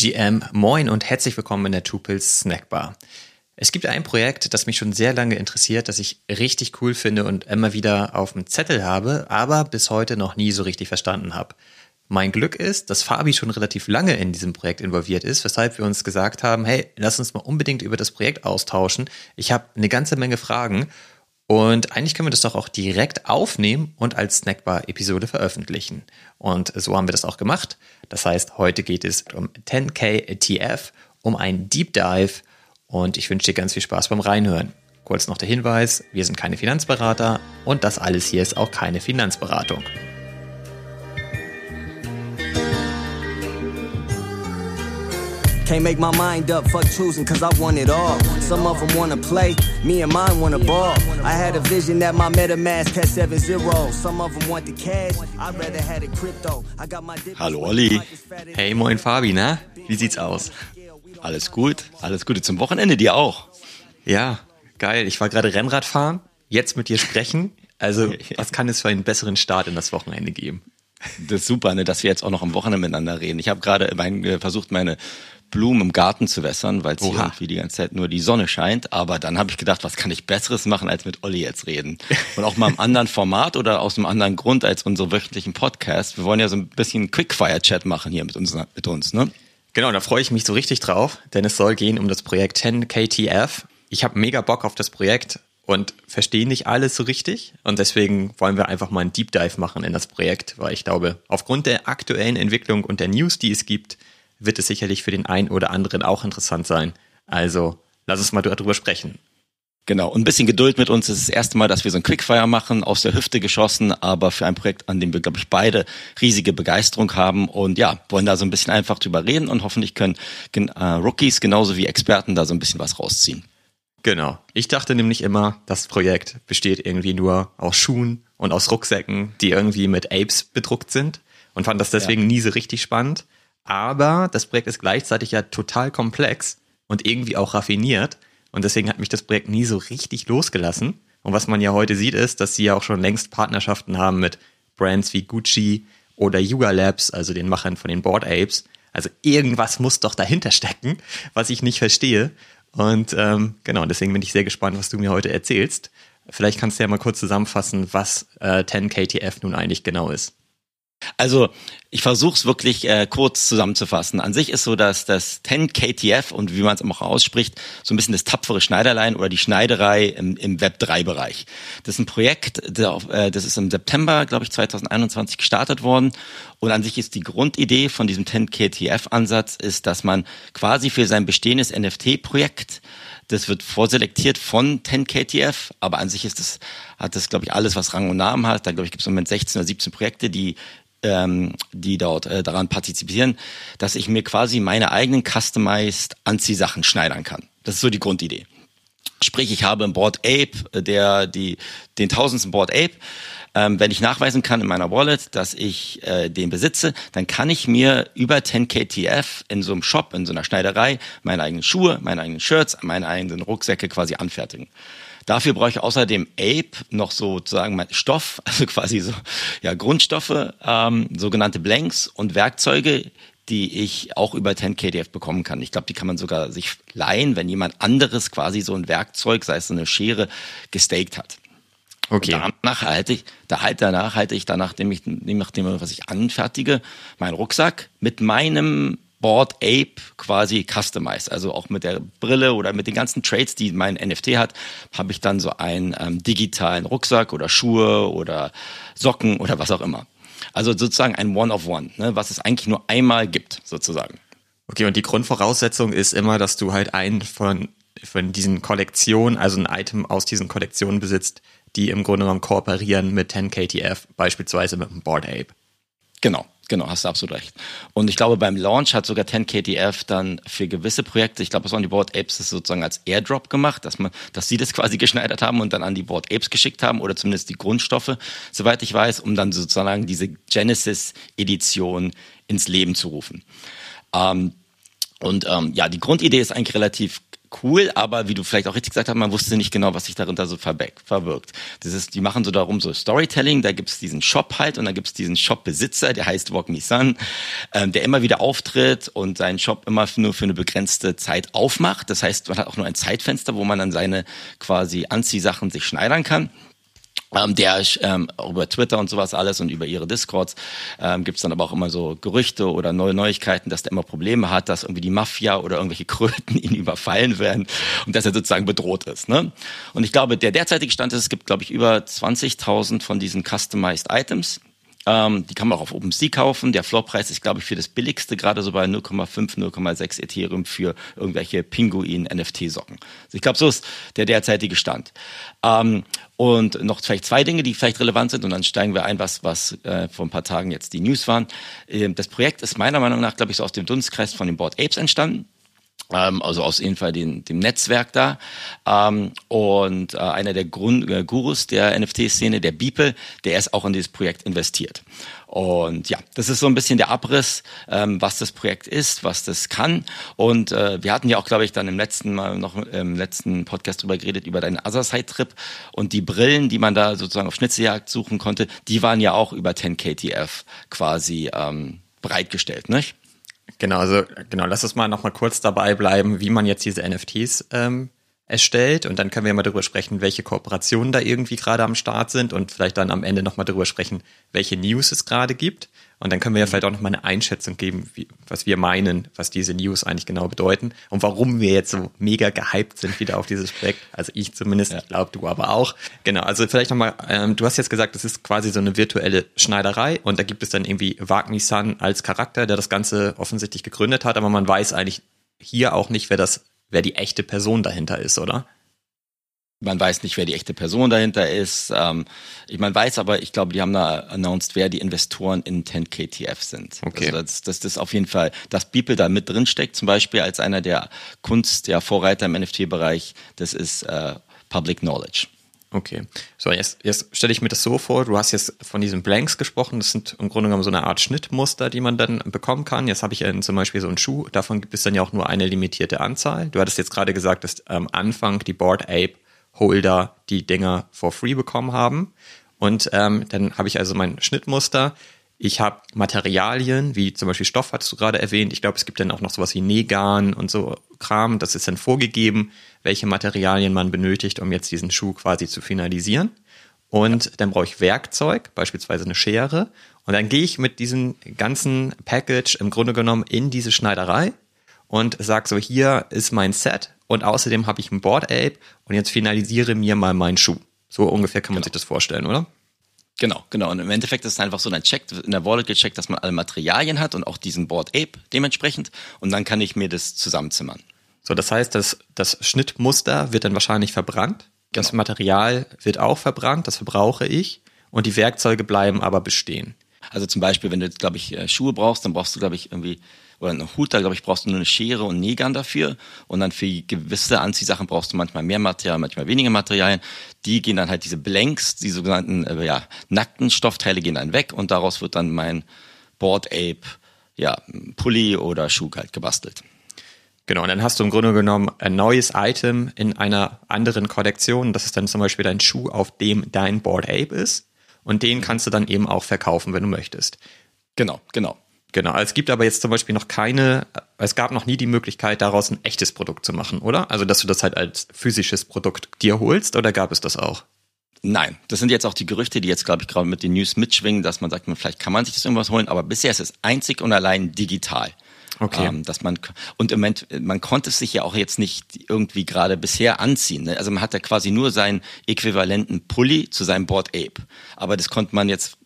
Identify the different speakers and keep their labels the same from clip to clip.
Speaker 1: GM, moin und herzlich willkommen in der Tupils Snackbar. Es gibt ein Projekt, das mich schon sehr lange interessiert, das ich richtig cool finde und immer wieder auf dem Zettel habe, aber bis heute noch nie so richtig verstanden habe. Mein Glück ist, dass Fabi schon relativ lange in diesem Projekt involviert ist, weshalb wir uns gesagt haben, hey, lass uns mal unbedingt über das Projekt austauschen. Ich habe eine ganze Menge Fragen und eigentlich können wir das doch auch direkt aufnehmen und als Snackbar-Episode veröffentlichen. Und so haben wir das auch gemacht. Das heißt, heute geht es um 10K ETF, um einen Deep Dive und ich wünsche dir ganz viel Spaß beim Reinhören. Kurz noch der Hinweis, wir sind keine Finanzberater und das alles hier ist auch keine Finanzberatung. Can't make my mind up, fuck choosing, cause I want it all. Some of them wanna play, me and mine wanna ball. I had a vision that my MetaMask had 7 0. Some of them want the cash, I'd rather had it crypto. I got my
Speaker 2: Hallo Olli.
Speaker 1: Hey, moin Fabi, na? Wie sieht's aus?
Speaker 2: Alles gut, alles Gute zum Wochenende, dir auch.
Speaker 1: Ja, geil. Ich war gerade Rennrad fahren, jetzt mit dir sprechen. Also, was kann es für einen besseren Start in das Wochenende geben?
Speaker 2: Das ist super, ne, dass wir jetzt auch noch am Wochenende miteinander reden. Ich habe gerade mein, äh, versucht, meine Blumen im Garten zu wässern, weil es hier irgendwie die ganze Zeit nur die Sonne scheint. Aber dann habe ich gedacht, was kann ich Besseres machen, als mit Olli jetzt reden? Und auch mal im anderen Format oder aus einem anderen Grund als unsere wöchentlichen Podcast. Wir wollen ja so ein bisschen Quickfire-Chat machen hier mit uns, mit uns, ne?
Speaker 1: Genau, da freue ich mich so richtig drauf, denn es soll gehen um das Projekt 10KTF. Ich habe mega Bock auf das Projekt und verstehe nicht alles so richtig. Und deswegen wollen wir einfach mal einen Deep Dive machen in das Projekt, weil ich glaube, aufgrund der aktuellen Entwicklung und der News, die es gibt, wird es sicherlich für den einen oder anderen auch interessant sein. Also lass uns mal darüber sprechen.
Speaker 2: Genau, und ein bisschen Geduld mit uns. Es ist das erste Mal, dass wir so ein Quickfire machen, aus der Hüfte geschossen, aber für ein Projekt, an dem wir, glaube ich, beide riesige Begeisterung haben und ja, wollen da so ein bisschen einfach drüber reden und hoffentlich können äh, Rookies genauso wie Experten da so ein bisschen was rausziehen.
Speaker 1: Genau. Ich dachte nämlich immer, das Projekt besteht irgendwie nur aus Schuhen und aus Rucksäcken, die irgendwie mit Apes bedruckt sind und fand das deswegen ja. nie so richtig spannend. Aber das Projekt ist gleichzeitig ja total komplex und irgendwie auch raffiniert. Und deswegen hat mich das Projekt nie so richtig losgelassen. Und was man ja heute sieht, ist, dass sie ja auch schon längst Partnerschaften haben mit Brands wie Gucci oder Yuga Labs, also den Machern von den Board Apes. Also irgendwas muss doch dahinter stecken, was ich nicht verstehe. Und ähm, genau, deswegen bin ich sehr gespannt, was du mir heute erzählst. Vielleicht kannst du ja mal kurz zusammenfassen, was äh, 10KTF nun eigentlich genau ist.
Speaker 2: Also ich versuche es wirklich äh, kurz zusammenzufassen. An sich ist so, dass das 10 KTF und wie man es auch ausspricht, so ein bisschen das tapfere Schneiderlein oder die Schneiderei im, im Web 3 Bereich. Das ist ein Projekt, äh, das ist im September, glaube ich, 2021 gestartet worden. Und an sich ist die Grundidee von diesem 10 KTF Ansatz ist, dass man quasi für sein bestehendes NFT-Projekt das wird vorselektiert von 10KTF, aber an sich ist das, hat das, glaube ich, alles, was Rang und Namen hat. Da, glaube ich, gibt es im Moment 16 oder 17 Projekte, die ähm, die dort äh, daran partizipieren, dass ich mir quasi meine eigenen customized Anziehsachen schneidern kann. Das ist so die Grundidee. Sprich, ich habe ein Board Ape, äh, der die den tausendsten Board Ape. Ähm, wenn ich nachweisen kann in meiner Wallet, dass ich äh, den besitze, dann kann ich mir über 10KTF in so einem Shop, in so einer Schneiderei, meine eigenen Schuhe, meine eigenen Shirts, meine eigenen Rucksäcke quasi anfertigen. Dafür brauche ich außerdem Ape noch sozusagen mein Stoff, also quasi so ja Grundstoffe, ähm, sogenannte Blanks und Werkzeuge, die ich auch über 10KDF bekommen kann. Ich glaube, die kann man sogar sich leihen, wenn jemand anderes quasi so ein Werkzeug, sei es so eine Schere, gestaked hat. Okay. Und danach halte ich, da halt danach halte ich danach, nachdem ich, nachdem was ich anfertige, meinen Rucksack mit meinem Board Ape quasi customized. Also auch mit der Brille oder mit den ganzen Trades, die mein NFT hat, habe ich dann so einen ähm, digitalen Rucksack oder Schuhe oder Socken oder was auch immer. Also sozusagen ein One-of-One, ne, was es eigentlich nur einmal gibt, sozusagen.
Speaker 1: Okay, und die Grundvoraussetzung ist immer, dass du halt einen von, von diesen Kollektionen, also ein Item aus diesen Kollektionen besitzt, die im Grunde genommen kooperieren mit 10KTF, beispielsweise mit einem Board Ape.
Speaker 2: Genau, Genau, hast du absolut recht. Und ich glaube, beim Launch hat sogar 10KTF dann für gewisse Projekte, ich glaube, es waren die Board Apes, das sozusagen als Airdrop gemacht, dass man, dass sie das quasi geschneidert haben und dann an die Board Apes geschickt haben oder zumindest die Grundstoffe, soweit ich weiß, um dann sozusagen diese Genesis-Edition ins Leben zu rufen. Ähm, und ähm, ja, die Grundidee ist eigentlich relativ cool, aber wie du vielleicht auch richtig gesagt hast, man wusste nicht genau, was sich darunter so verbirgt. Das ist, die machen so darum so Storytelling, da gibt's diesen Shop halt und dann gibt's diesen Shop-Besitzer, der heißt Walk Me Sun, ähm, der immer wieder auftritt und seinen Shop immer nur für eine begrenzte Zeit aufmacht. Das heißt, man hat auch nur ein Zeitfenster, wo man dann seine quasi Anziehsachen sich schneidern kann. Ähm, der ähm, über Twitter und sowas alles und über ihre Discords ähm, gibt dann aber auch immer so Gerüchte oder neue Neuigkeiten, dass der immer Probleme hat, dass irgendwie die Mafia oder irgendwelche Kröten ihn überfallen werden und dass er sozusagen bedroht ist. Ne? Und ich glaube, der derzeitige Stand ist, es gibt, glaube ich, über 20.000 von diesen Customized Items ähm, die kann man auch auf OpenSea kaufen. Der Floorpreis ist, glaube ich, für das billigste gerade so bei 0,5, 0,6 Ethereum für irgendwelche Pinguin-NFT-Socken. Also ich glaube, so ist der derzeitige Stand. Ähm, und noch vielleicht zwei Dinge, die vielleicht relevant sind, und dann steigen wir ein, was, was äh, vor ein paar Tagen jetzt die News waren. Ähm, das Projekt ist meiner Meinung nach, glaube ich, so aus dem Dunstkreis von den Board Apes entstanden also aus jeden Fall den, dem Netzwerk da. Ähm, und äh, einer der Grund, äh, Gurus der NFT-Szene, der Beeple, der ist auch in dieses Projekt investiert. Und ja, das ist so ein bisschen der Abriss, ähm, was das Projekt ist, was das kann. Und äh, wir hatten ja auch, glaube ich, dann im letzten Mal noch im letzten Podcast drüber geredet, über deinen Otherside-Trip. Und die Brillen, die man da sozusagen auf Schnitzeljagd suchen konnte, die waren ja auch über 10KTF quasi ähm, bereitgestellt, nicht?
Speaker 1: Genau, also genau, lass uns mal noch mal kurz dabei bleiben, wie man jetzt diese NFTs ähm, erstellt und dann können wir mal darüber sprechen, welche Kooperationen da irgendwie gerade am Start sind und vielleicht dann am Ende noch mal darüber sprechen, welche News es gerade gibt. Und dann können wir ja vielleicht auch noch mal eine Einschätzung geben, wie, was wir meinen, was diese News eigentlich genau bedeuten und warum wir jetzt so mega gehypt sind wieder auf dieses Projekt. Also ich zumindest, ja. glaube du aber auch. Genau, also vielleicht noch mal, ähm, du hast jetzt gesagt, das ist quasi so eine virtuelle Schneiderei und da gibt es dann irgendwie Wagner-san als Charakter, der das Ganze offensichtlich gegründet hat, aber man weiß eigentlich hier auch nicht, wer das, wer die echte Person dahinter ist, oder?
Speaker 2: Man weiß nicht, wer die echte Person dahinter ist. Ähm, ich man weiß aber, ich glaube, die haben da announced, wer die Investoren in 10KTF sind.
Speaker 1: Okay.
Speaker 2: Also das, das, das ist auf jeden Fall, dass Beeple da mit drin steckt, zum Beispiel als einer der Kunst, der Vorreiter im NFT-Bereich, das ist äh, Public Knowledge.
Speaker 1: Okay. So, jetzt, jetzt stelle ich mir das so vor, du hast jetzt von diesen Blanks gesprochen, das sind im Grunde genommen so eine Art Schnittmuster, die man dann bekommen kann. Jetzt habe ich ja zum Beispiel so einen Schuh, davon gibt es dann ja auch nur eine limitierte Anzahl. Du hattest jetzt gerade gesagt, dass am Anfang die Board Ape Holder die Dinger for free bekommen haben. Und ähm, dann habe ich also mein Schnittmuster. Ich habe Materialien, wie zum Beispiel Stoff, hattest du gerade erwähnt. Ich glaube, es gibt dann auch noch sowas wie Negan und so Kram. Das ist dann vorgegeben, welche Materialien man benötigt, um jetzt diesen Schuh quasi zu finalisieren. Und dann brauche ich Werkzeug, beispielsweise eine Schere. Und dann gehe ich mit diesem ganzen Package im Grunde genommen in diese Schneiderei und sage so, hier ist mein Set und außerdem habe ich ein Board Ape und jetzt finalisiere mir mal meinen Schuh. So ungefähr kann man genau. sich das vorstellen, oder?
Speaker 2: Genau, genau. Und im Endeffekt ist es einfach so, dann checkt in der Wallet gecheckt, dass man alle Materialien hat und auch diesen Board Ape dementsprechend. Und dann kann ich mir das zusammenzimmern.
Speaker 1: So, das heißt, das, das Schnittmuster wird dann wahrscheinlich verbrannt. Das genau. Material wird auch verbrannt, das verbrauche ich. Und die Werkzeuge bleiben aber bestehen.
Speaker 2: Also zum Beispiel, wenn du jetzt, glaube ich, äh, Schuhe brauchst, dann brauchst du, glaube ich, irgendwie oder einen Hut, da glaube ich, brauchst du nur eine Schere und Nägern dafür. Und dann für gewisse Anziehsachen brauchst du manchmal mehr Material, manchmal weniger Materialien. Die gehen dann halt diese Blanks, die sogenannten äh, ja, nackten Stoffteile gehen dann weg und daraus wird dann mein Board Ape, ja, Pulli oder Schuh halt gebastelt.
Speaker 1: Genau, und dann hast du im Grunde genommen ein neues Item in einer anderen Kollektion. Das ist dann zum Beispiel dein Schuh, auf dem dein Board Ape ist. Und den kannst du dann eben auch verkaufen, wenn du möchtest.
Speaker 2: Genau, genau.
Speaker 1: Genau, es gibt aber jetzt zum Beispiel noch keine, es gab noch nie die Möglichkeit, daraus ein echtes Produkt zu machen, oder? Also, dass du das halt als physisches Produkt dir holst, oder gab es das auch?
Speaker 2: Nein, das sind jetzt auch die Gerüchte, die jetzt, glaube ich, gerade mit den News mitschwingen, dass man sagt, vielleicht kann man sich das irgendwas holen, aber bisher ist es einzig und allein digital.
Speaker 1: Okay.
Speaker 2: Ähm, dass man und im Moment, man konnte es sich ja auch jetzt nicht irgendwie gerade bisher anziehen. Ne? Also man hat ja quasi nur seinen äquivalenten Pulli zu seinem Board Ape. Aber das konnte man jetzt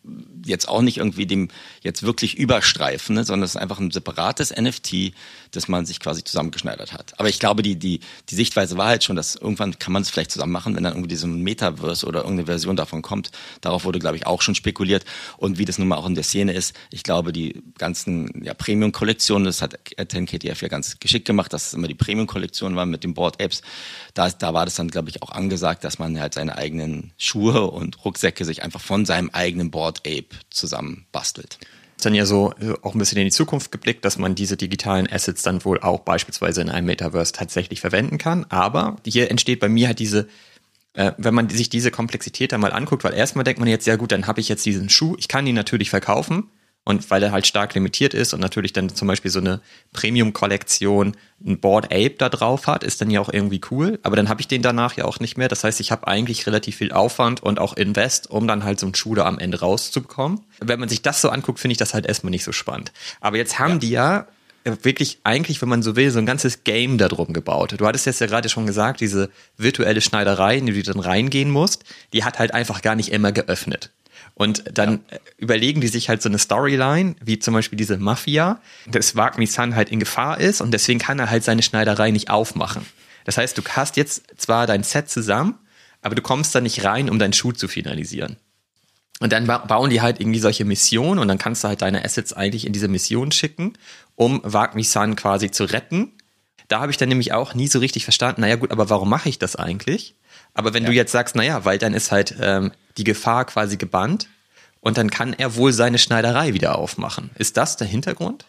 Speaker 2: jetzt auch nicht irgendwie dem jetzt wirklich überstreifen, ne, sondern es ist einfach ein separates NFT, das man sich quasi zusammengeschneidert hat. Aber ich glaube, die, die, die Sichtweise war halt schon, dass irgendwann kann man es vielleicht zusammen machen, wenn dann irgendwie diese Metaverse oder irgendeine Version davon kommt. Darauf wurde, glaube ich, auch schon spekuliert. Und wie das nun mal auch in der Szene ist, ich glaube, die ganzen ja, Premium-Kollektionen, das hat 10KTF ja ganz geschickt gemacht, dass es immer die Premium-Kollektionen waren mit den Board-Apps. Da, da war das dann, glaube ich, auch angesagt, dass man halt seine eigenen Schuhe und Rucksäcke sich einfach von seinem eigenen Board Ape zusammen bastelt.
Speaker 1: Ist dann ja so auch ein bisschen in die Zukunft geblickt, dass man diese digitalen Assets dann wohl auch beispielsweise in einem Metaverse tatsächlich verwenden kann. Aber hier entsteht bei mir halt diese äh, wenn man sich diese Komplexität dann mal anguckt, weil erstmal denkt man jetzt, ja gut, dann habe ich jetzt diesen Schuh, ich kann ihn natürlich verkaufen, und weil er halt stark limitiert ist und natürlich dann zum Beispiel so eine Premium-Kollektion ein Board Ape da drauf hat, ist dann ja auch irgendwie cool. Aber dann habe ich den danach ja auch nicht mehr. Das heißt, ich habe eigentlich relativ viel Aufwand und auch Invest, um dann halt so einen Schuh da am Ende rauszubekommen. Wenn man sich das so anguckt, finde ich das halt erstmal nicht so spannend. Aber jetzt haben ja. die ja wirklich eigentlich, wenn man so will, so ein ganzes Game darum gebaut. Du hattest jetzt ja gerade schon gesagt, diese virtuelle Schneiderei, in die du dann reingehen musst, die hat halt einfach gar nicht immer geöffnet. Und dann ja. überlegen die sich halt so eine Storyline, wie zum Beispiel diese Mafia, dass Wagmi-san halt in Gefahr ist und deswegen kann er halt seine Schneiderei nicht aufmachen. Das heißt, du hast jetzt zwar dein Set zusammen, aber du kommst da nicht rein, um deinen Schuh zu finalisieren. Und dann bauen die halt irgendwie solche Missionen und dann kannst du halt deine Assets eigentlich in diese Mission schicken, um Wagmi-san quasi zu retten. Da habe ich dann nämlich auch nie so richtig verstanden, naja gut, aber warum mache ich das eigentlich? Aber wenn ja. du jetzt sagst, naja, weil dann ist halt ähm, die Gefahr quasi gebannt und dann kann er wohl seine Schneiderei wieder aufmachen. Ist das der Hintergrund?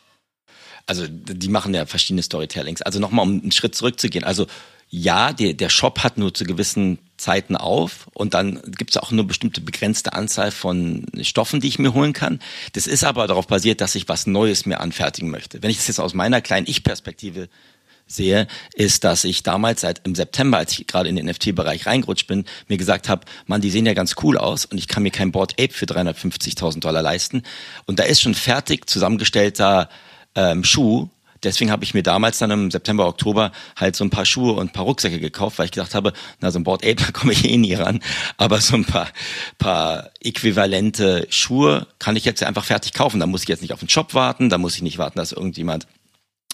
Speaker 2: Also die machen ja verschiedene Storytellings. Also nochmal, um einen Schritt zurückzugehen. Also ja, der, der Shop hat nur zu gewissen Zeiten auf und dann gibt es auch nur bestimmte begrenzte Anzahl von Stoffen, die ich mir holen kann. Das ist aber darauf basiert, dass ich was Neues mir anfertigen möchte. Wenn ich das jetzt aus meiner kleinen Ich-Perspektive sehe, ist, dass ich damals seit im September, als ich gerade in den NFT-Bereich reingerutscht bin, mir gesagt habe, man, die sehen ja ganz cool aus und ich kann mir kein Board Ape für 350.000 Dollar leisten. Und da ist schon fertig zusammengestellter ähm, Schuh. Deswegen habe ich mir damals dann im September, Oktober halt so ein paar Schuhe und ein paar Rucksäcke gekauft, weil ich gedacht habe, na, so ein Board Ape, da komme ich eh nie ran. Aber so ein paar, paar äquivalente Schuhe kann ich jetzt einfach fertig kaufen. Da muss ich jetzt nicht auf den Shop warten, da muss ich nicht warten, dass irgendjemand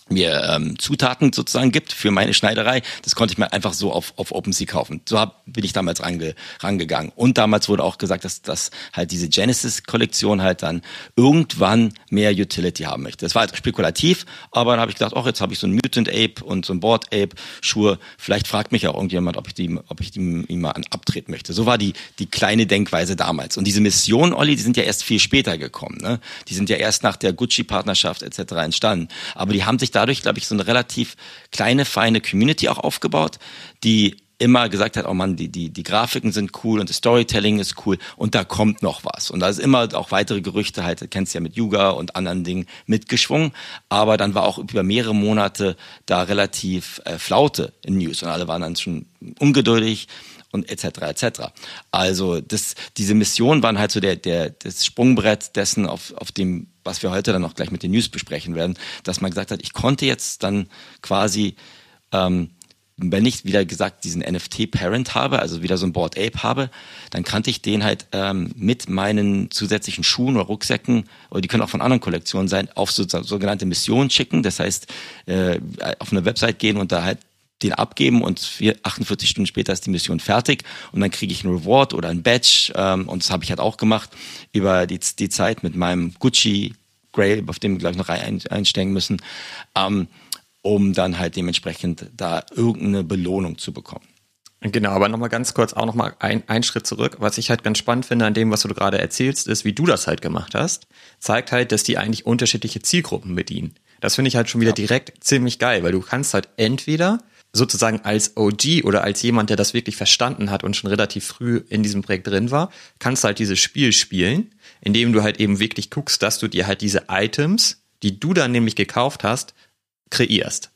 Speaker 2: mir ähm, Zutaten sozusagen gibt für meine Schneiderei. Das konnte ich mir einfach so auf, auf OpenSea kaufen. So hab, bin ich damals range, rangegangen. Und damals wurde auch gesagt, dass, dass halt diese Genesis-Kollektion halt dann irgendwann mehr Utility haben möchte. Das war halt spekulativ, aber dann habe ich gedacht, oh, jetzt habe ich so ein Mutant Ape und so ein Board Ape Schuhe. Vielleicht fragt mich ja irgendjemand, ob ich die, ob ich die ihm mal abtreten möchte. So war die, die kleine Denkweise damals. Und diese Mission, Olli, die sind ja erst viel später gekommen. Ne? Die sind ja erst nach der Gucci-Partnerschaft etc. entstanden. Aber die haben sich dadurch, glaube ich, so eine relativ kleine, feine Community auch aufgebaut, die immer gesagt hat, oh man, die, die, die Grafiken sind cool und das Storytelling ist cool und da kommt noch was. Und da ist immer auch weitere Gerüchte, halt, du kennst ja mit Yuga und anderen Dingen mitgeschwungen. Aber dann war auch über mehrere Monate da relativ äh, Flaute in News und alle waren dann schon ungeduldig und etc. etc. Also das, diese Mission waren halt so der, der, das Sprungbrett dessen, auf, auf dem was wir heute dann noch gleich mit den News besprechen werden, dass man gesagt hat, ich konnte jetzt dann quasi, ähm, wenn ich wieder gesagt diesen NFT-Parent habe, also wieder so ein Board Ape habe, dann kannte ich den halt ähm, mit meinen zusätzlichen Schuhen oder Rucksäcken, oder die können auch von anderen Kollektionen sein, auf so, sogenannte Missionen schicken. Das heißt, äh, auf eine Website gehen und da halt den abgeben und 48 Stunden später ist die Mission fertig und dann kriege ich ein Reward oder ein Badge ähm, und das habe ich halt auch gemacht über die, die Zeit mit meinem Gucci Grail, auf dem wir gleich noch ein, einsteigen müssen, ähm, um dann halt dementsprechend da irgendeine Belohnung zu bekommen.
Speaker 1: Genau, aber nochmal ganz kurz auch nochmal ein, ein Schritt zurück. Was ich halt ganz spannend finde an dem, was du gerade erzählst, ist, wie du das halt gemacht hast, zeigt halt, dass die eigentlich unterschiedliche Zielgruppen bedienen. Das finde ich halt schon wieder ja. direkt ziemlich geil, weil du kannst halt entweder sozusagen als OG oder als jemand, der das wirklich verstanden hat und schon relativ früh in diesem Projekt drin war, kannst du halt dieses Spiel spielen, indem du halt eben wirklich guckst, dass du dir halt diese Items, die du dann nämlich gekauft hast, kreierst.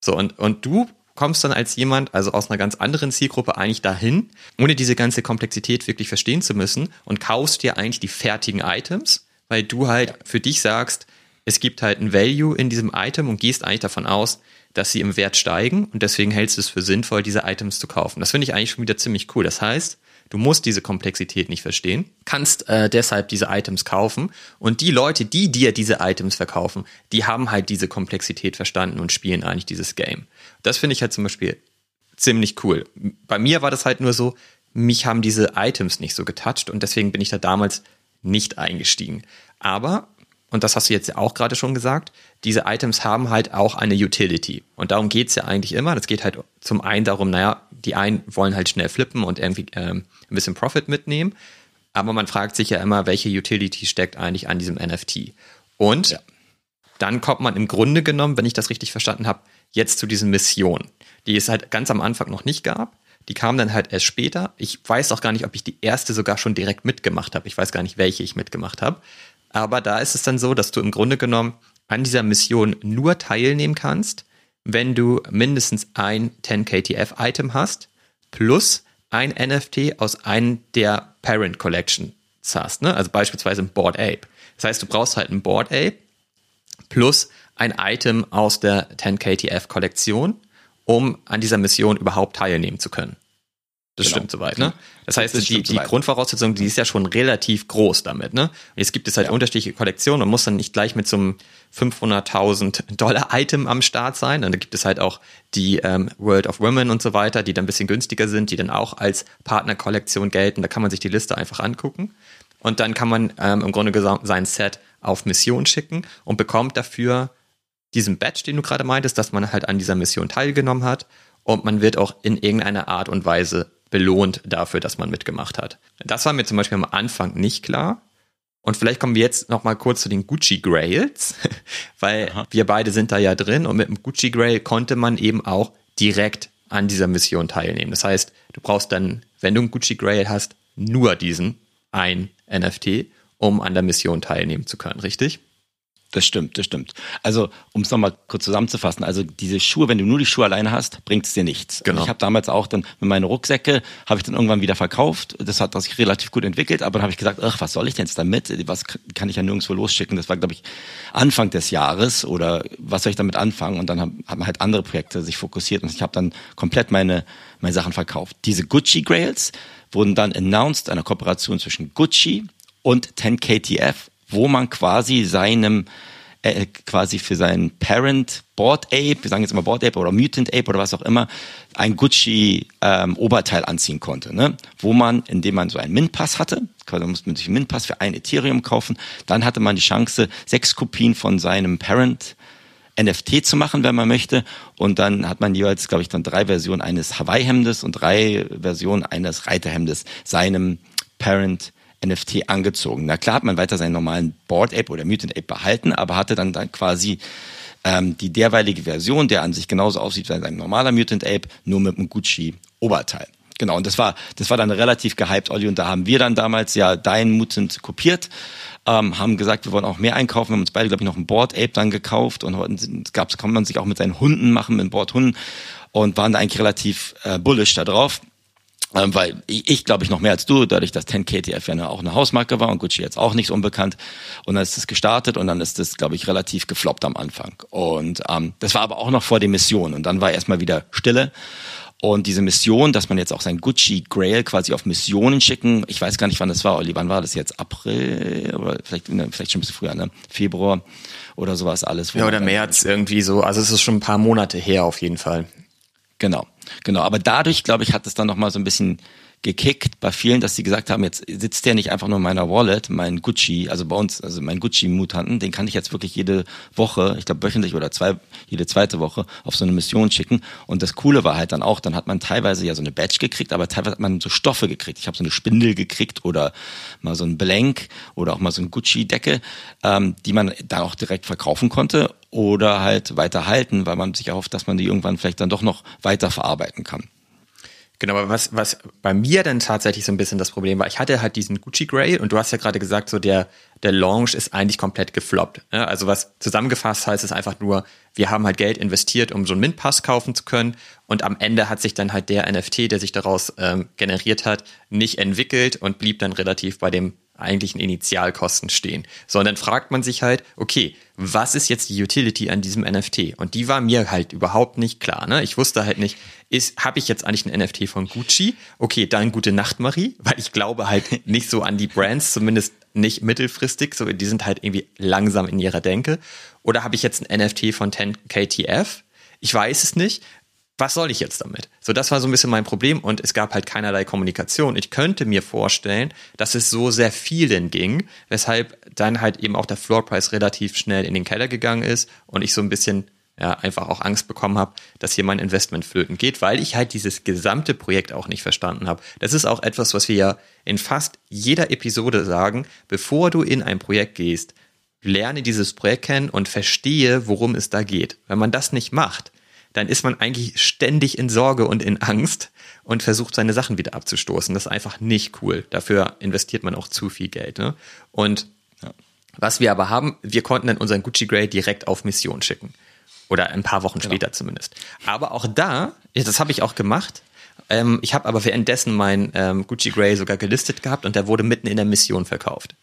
Speaker 1: So, und, und du kommst dann als jemand, also aus einer ganz anderen Zielgruppe eigentlich dahin, ohne diese ganze Komplexität wirklich verstehen zu müssen und kaufst dir eigentlich die fertigen Items, weil du halt für dich sagst, es gibt halt ein Value in diesem Item und gehst eigentlich davon aus, dass sie im Wert steigen und deswegen hältst du es für sinnvoll, diese Items zu kaufen. Das finde ich eigentlich schon wieder ziemlich cool. Das heißt, du musst diese Komplexität nicht verstehen, kannst äh, deshalb diese Items kaufen und die Leute, die dir diese Items verkaufen, die haben halt diese Komplexität verstanden und spielen eigentlich dieses Game. Das finde ich halt zum Beispiel ziemlich cool. Bei mir war das halt nur so, mich haben diese Items nicht so getoucht und deswegen bin ich da damals nicht eingestiegen. Aber und das hast du jetzt ja auch gerade schon gesagt, diese Items haben halt auch eine Utility. Und darum geht's ja eigentlich immer. Das geht halt zum einen darum, naja, die einen wollen halt schnell flippen und irgendwie ähm, ein bisschen Profit mitnehmen. Aber man fragt sich ja immer, welche Utility steckt eigentlich an diesem NFT. Und ja. dann kommt man im Grunde genommen, wenn ich das richtig verstanden habe, jetzt zu diesen Missionen, die es halt ganz am Anfang noch nicht gab. Die kamen dann halt erst später. Ich weiß auch gar nicht, ob ich die erste sogar schon direkt mitgemacht habe. Ich weiß gar nicht, welche ich mitgemacht habe. Aber da ist es dann so, dass du im Grunde genommen an dieser Mission nur teilnehmen kannst, wenn du mindestens ein 10KTF-Item hast, plus ein NFT aus einem der Parent Collections hast. Ne? Also beispielsweise ein Board Ape. Das heißt, du brauchst halt ein Board Ape plus ein Item aus der 10KTF-Kollektion, um an dieser Mission überhaupt teilnehmen zu können. Das genau. stimmt soweit, ne? Das heißt, das die, die Grundvoraussetzung, die ist ja schon relativ groß damit, ne? Und jetzt gibt es halt ja. unterschiedliche Kollektionen. Man muss dann nicht gleich mit so einem 500.000 Dollar Item am Start sein. Und da gibt es halt auch die ähm, World of Women und so weiter, die dann ein bisschen günstiger sind, die dann auch als Partnerkollektion gelten. Da kann man sich die Liste einfach angucken. Und dann kann man ähm, im Grunde sein Set auf Mission schicken und bekommt dafür diesen Badge, den du gerade meintest, dass man halt an dieser Mission teilgenommen hat. Und man wird auch in irgendeiner Art und Weise belohnt dafür, dass man mitgemacht hat. Das war mir zum Beispiel am Anfang nicht klar. Und vielleicht kommen wir jetzt noch mal kurz zu den Gucci Grails, weil Aha. wir beide sind da ja drin und mit dem Gucci Grail konnte man eben auch direkt an dieser Mission teilnehmen. Das heißt, du brauchst dann, wenn du einen Gucci Grail hast, nur diesen ein NFT, um an der Mission teilnehmen zu können, richtig?
Speaker 2: Das stimmt, das stimmt. Also, um es nochmal kurz zusammenzufassen, also diese Schuhe, wenn du nur die Schuhe alleine hast, bringt es dir nichts. Genau. Also ich habe damals auch dann mit meinen Rucksäcke, habe ich dann irgendwann wieder verkauft. Das hat sich relativ gut entwickelt, aber dann habe ich gesagt, ach, was soll ich denn jetzt damit? Was kann ich ja nirgendwo losschicken? Das war, glaube ich, Anfang des Jahres oder was soll ich damit anfangen? Und dann haben hat man halt andere Projekte sich fokussiert und ich habe dann komplett meine, meine Sachen verkauft. Diese Gucci Grails wurden dann announced, einer Kooperation zwischen Gucci und 10KTF wo man quasi seinem äh, quasi für seinen Parent Board Ape, wir sagen jetzt immer Board Ape oder Mutant Ape oder was auch immer, ein Gucci ähm, Oberteil anziehen konnte, ne? Wo man, indem man so einen Min-Pass hatte, quasi musste man sich einen Min-Pass für ein Ethereum kaufen, dann hatte man die Chance, sechs Kopien von seinem Parent NFT zu machen, wenn man möchte. Und dann hat man jeweils, glaube ich, dann drei Versionen eines Hawaii-Hemdes und drei Versionen eines Reiterhemdes seinem Parent NFT angezogen. Na klar hat man weiter seinen normalen Board Ape oder Mutant Ape behalten, aber hatte dann, dann quasi ähm, die derweilige Version, der an sich genauso aussieht wie ein normaler Mutant Ape, nur mit einem Gucci Oberteil. Genau, und das war, das war dann relativ gehypt, Olli, und da haben wir dann damals ja dein Mutant kopiert, ähm, haben gesagt, wir wollen auch mehr einkaufen, wir haben uns beide, glaube ich, noch ein Board Ape dann gekauft und es gab, kann man sich auch mit seinen Hunden machen, mit Bordhunden und waren da eigentlich relativ äh, bullish da drauf. Ähm, weil ich, ich glaube ich noch mehr als du, dadurch, dass 10KTF ja auch eine Hausmarke war und Gucci jetzt auch nicht so unbekannt. Und dann ist es gestartet und dann ist es, glaube ich, relativ gefloppt am Anfang. Und ähm, das war aber auch noch vor der Mission. Und dann war erstmal wieder Stille. Und diese Mission, dass man jetzt auch sein Gucci Grail quasi auf Missionen schicken, ich weiß gar nicht, wann das war, Olli, wann war das jetzt? April oder vielleicht, ne, vielleicht schon ein bisschen früher, ne? Februar oder sowas alles.
Speaker 1: Ja, oder März irgendwie so. Also es ist schon ein paar Monate her auf jeden Fall.
Speaker 2: Genau, genau. Aber dadurch, glaube ich, hat es dann nochmal so ein bisschen gekickt bei vielen, dass sie gesagt haben, jetzt sitzt der nicht einfach nur in meiner Wallet, mein Gucci, also bei uns, also mein Gucci-Mutanten, den kann ich jetzt wirklich jede Woche, ich glaube wöchentlich oder zwei, jede zweite Woche auf so eine Mission schicken. Und das Coole war halt dann auch, dann hat man teilweise ja so eine Badge gekriegt, aber teilweise hat man so Stoffe gekriegt. Ich habe so eine Spindel gekriegt oder mal so ein Blank oder auch mal so ein Gucci-Decke, ähm, die man dann auch direkt verkaufen konnte oder halt weiter halten, weil man sich erhofft, dass man die irgendwann vielleicht dann doch noch weiter verarbeiten kann.
Speaker 1: Genau, aber was, was bei mir dann tatsächlich so ein bisschen das Problem war, ich hatte halt diesen Gucci Grey und du hast ja gerade gesagt, so der, der Launch ist eigentlich komplett gefloppt. Ja, also was zusammengefasst heißt es einfach nur, wir haben halt Geld investiert, um so einen Mint-Pass kaufen zu können und am Ende hat sich dann halt der NFT, der sich daraus ähm, generiert hat, nicht entwickelt und blieb dann relativ bei dem eigentlichen Initialkosten stehen. Sondern fragt man sich halt, okay, was ist jetzt die Utility an diesem NFT? Und die war mir halt überhaupt nicht klar. Ne? Ich wusste halt nicht, habe ich jetzt eigentlich ein NFT von Gucci? Okay, dann gute Nacht, Marie, weil ich glaube halt nicht so an die Brands, zumindest nicht mittelfristig, so die sind halt irgendwie langsam in ihrer Denke. Oder habe ich jetzt ein NFT von 10KTF? Ich weiß es nicht was soll ich jetzt damit? So, das war so ein bisschen mein Problem und es gab halt keinerlei Kommunikation. Ich könnte mir vorstellen, dass es so sehr vielen ging, weshalb dann halt eben auch der Floorpreis relativ schnell in den Keller gegangen ist und ich so ein bisschen ja, einfach auch Angst bekommen habe, dass hier mein Investment flöten geht, weil ich halt dieses gesamte Projekt auch nicht verstanden habe. Das ist auch etwas, was wir ja in fast jeder Episode sagen, bevor du in ein Projekt gehst, lerne dieses Projekt kennen und verstehe, worum es da geht. Wenn man das nicht macht, dann ist man eigentlich ständig in Sorge und in Angst und versucht seine Sachen wieder abzustoßen. Das ist einfach nicht cool. Dafür investiert man auch zu viel Geld. Ne? Und ja. was wir aber haben, wir konnten dann unseren Gucci Grey direkt auf Mission schicken. Oder ein paar Wochen genau. später zumindest. Aber auch da, das habe ich auch gemacht, ähm, ich habe aber währenddessen mein ähm, Gucci Grey sogar gelistet gehabt und der wurde mitten in der Mission verkauft.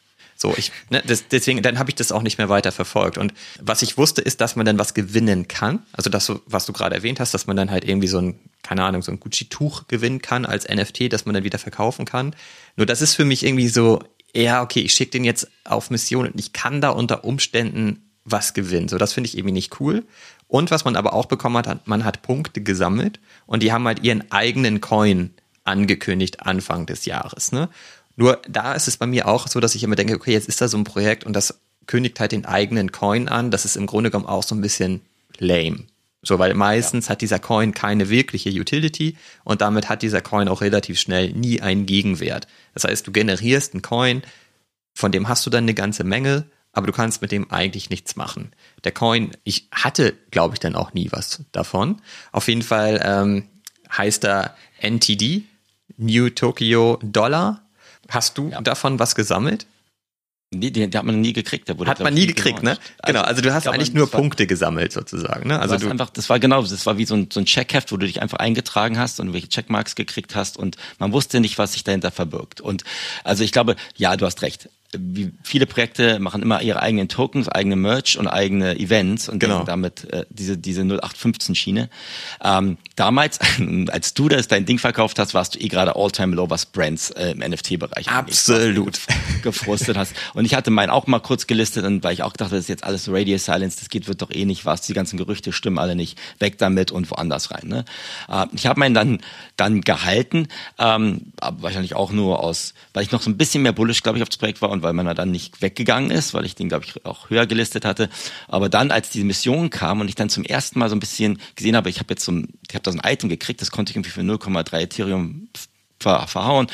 Speaker 1: So, ich, ne, das, deswegen, dann habe ich das auch nicht mehr weiter verfolgt. Und was ich wusste, ist, dass man dann was gewinnen kann. Also das, was du gerade erwähnt hast, dass man dann halt irgendwie so ein, keine Ahnung, so ein Gucci-Tuch gewinnen kann als NFT, das man dann wieder verkaufen kann. Nur das ist für mich irgendwie so, ja, okay, ich schicke den jetzt auf Mission und ich kann da unter Umständen was gewinnen. So, das finde ich irgendwie nicht cool. Und was man aber auch bekommen hat, man hat Punkte gesammelt und die haben halt ihren eigenen Coin angekündigt Anfang des Jahres. Ne? Nur da ist es bei mir auch so, dass ich immer denke, okay, jetzt ist da so ein Projekt und das kündigt halt den eigenen Coin an. Das ist im Grunde genommen auch so ein bisschen lame. So, weil meistens ja. hat dieser Coin keine wirkliche Utility und damit hat dieser Coin auch relativ schnell nie einen Gegenwert. Das heißt, du generierst einen Coin, von dem hast du dann eine ganze Menge, aber du kannst mit dem eigentlich nichts machen. Der Coin, ich hatte, glaube ich, dann auch nie was davon. Auf jeden Fall ähm, heißt er NTD, New Tokyo Dollar Hast du ja. davon was gesammelt?
Speaker 2: Nee, den, den hat man nie gekriegt. Der
Speaker 1: wurde, hat man nie gekriegt, ne? Genau, also du hast eigentlich nur Punkte gesammelt sozusagen, ne?
Speaker 2: Also du einfach, das war genau, das war wie so ein, so ein Checkheft, wo du dich einfach eingetragen hast und welche Checkmarks gekriegt hast und man wusste nicht, was sich dahinter verbirgt. Und also ich glaube, ja, du hast recht wie viele Projekte machen immer ihre eigenen Tokens, eigene Merch und eigene Events und genau. damit äh, diese diese 0815 Schiene. Ähm, damals, als du das dein Ding verkauft hast, warst du eh gerade All-Time Low, was Brands äh, im NFT-Bereich
Speaker 1: absolut
Speaker 2: gefrustet hast. Und ich hatte meinen auch mal kurz gelistet und weil ich auch dachte, das ist jetzt alles Radio Silence, das geht wird doch eh nicht was, die ganzen Gerüchte stimmen alle nicht, weg damit und woanders rein. Ne? Äh, ich habe meinen dann dann gehalten, ähm, aber wahrscheinlich auch nur aus, weil ich noch so ein bisschen mehr bullish, glaube ich, auf das Projekt war und weil man dann nicht weggegangen ist, weil ich den, glaube ich, auch höher gelistet hatte. Aber dann, als diese Mission kam und ich dann zum ersten Mal so ein bisschen gesehen habe, ich habe jetzt so ein, ich habe da so ein Item gekriegt, das konnte ich irgendwie für 0,3 Ethereum ver, verhauen.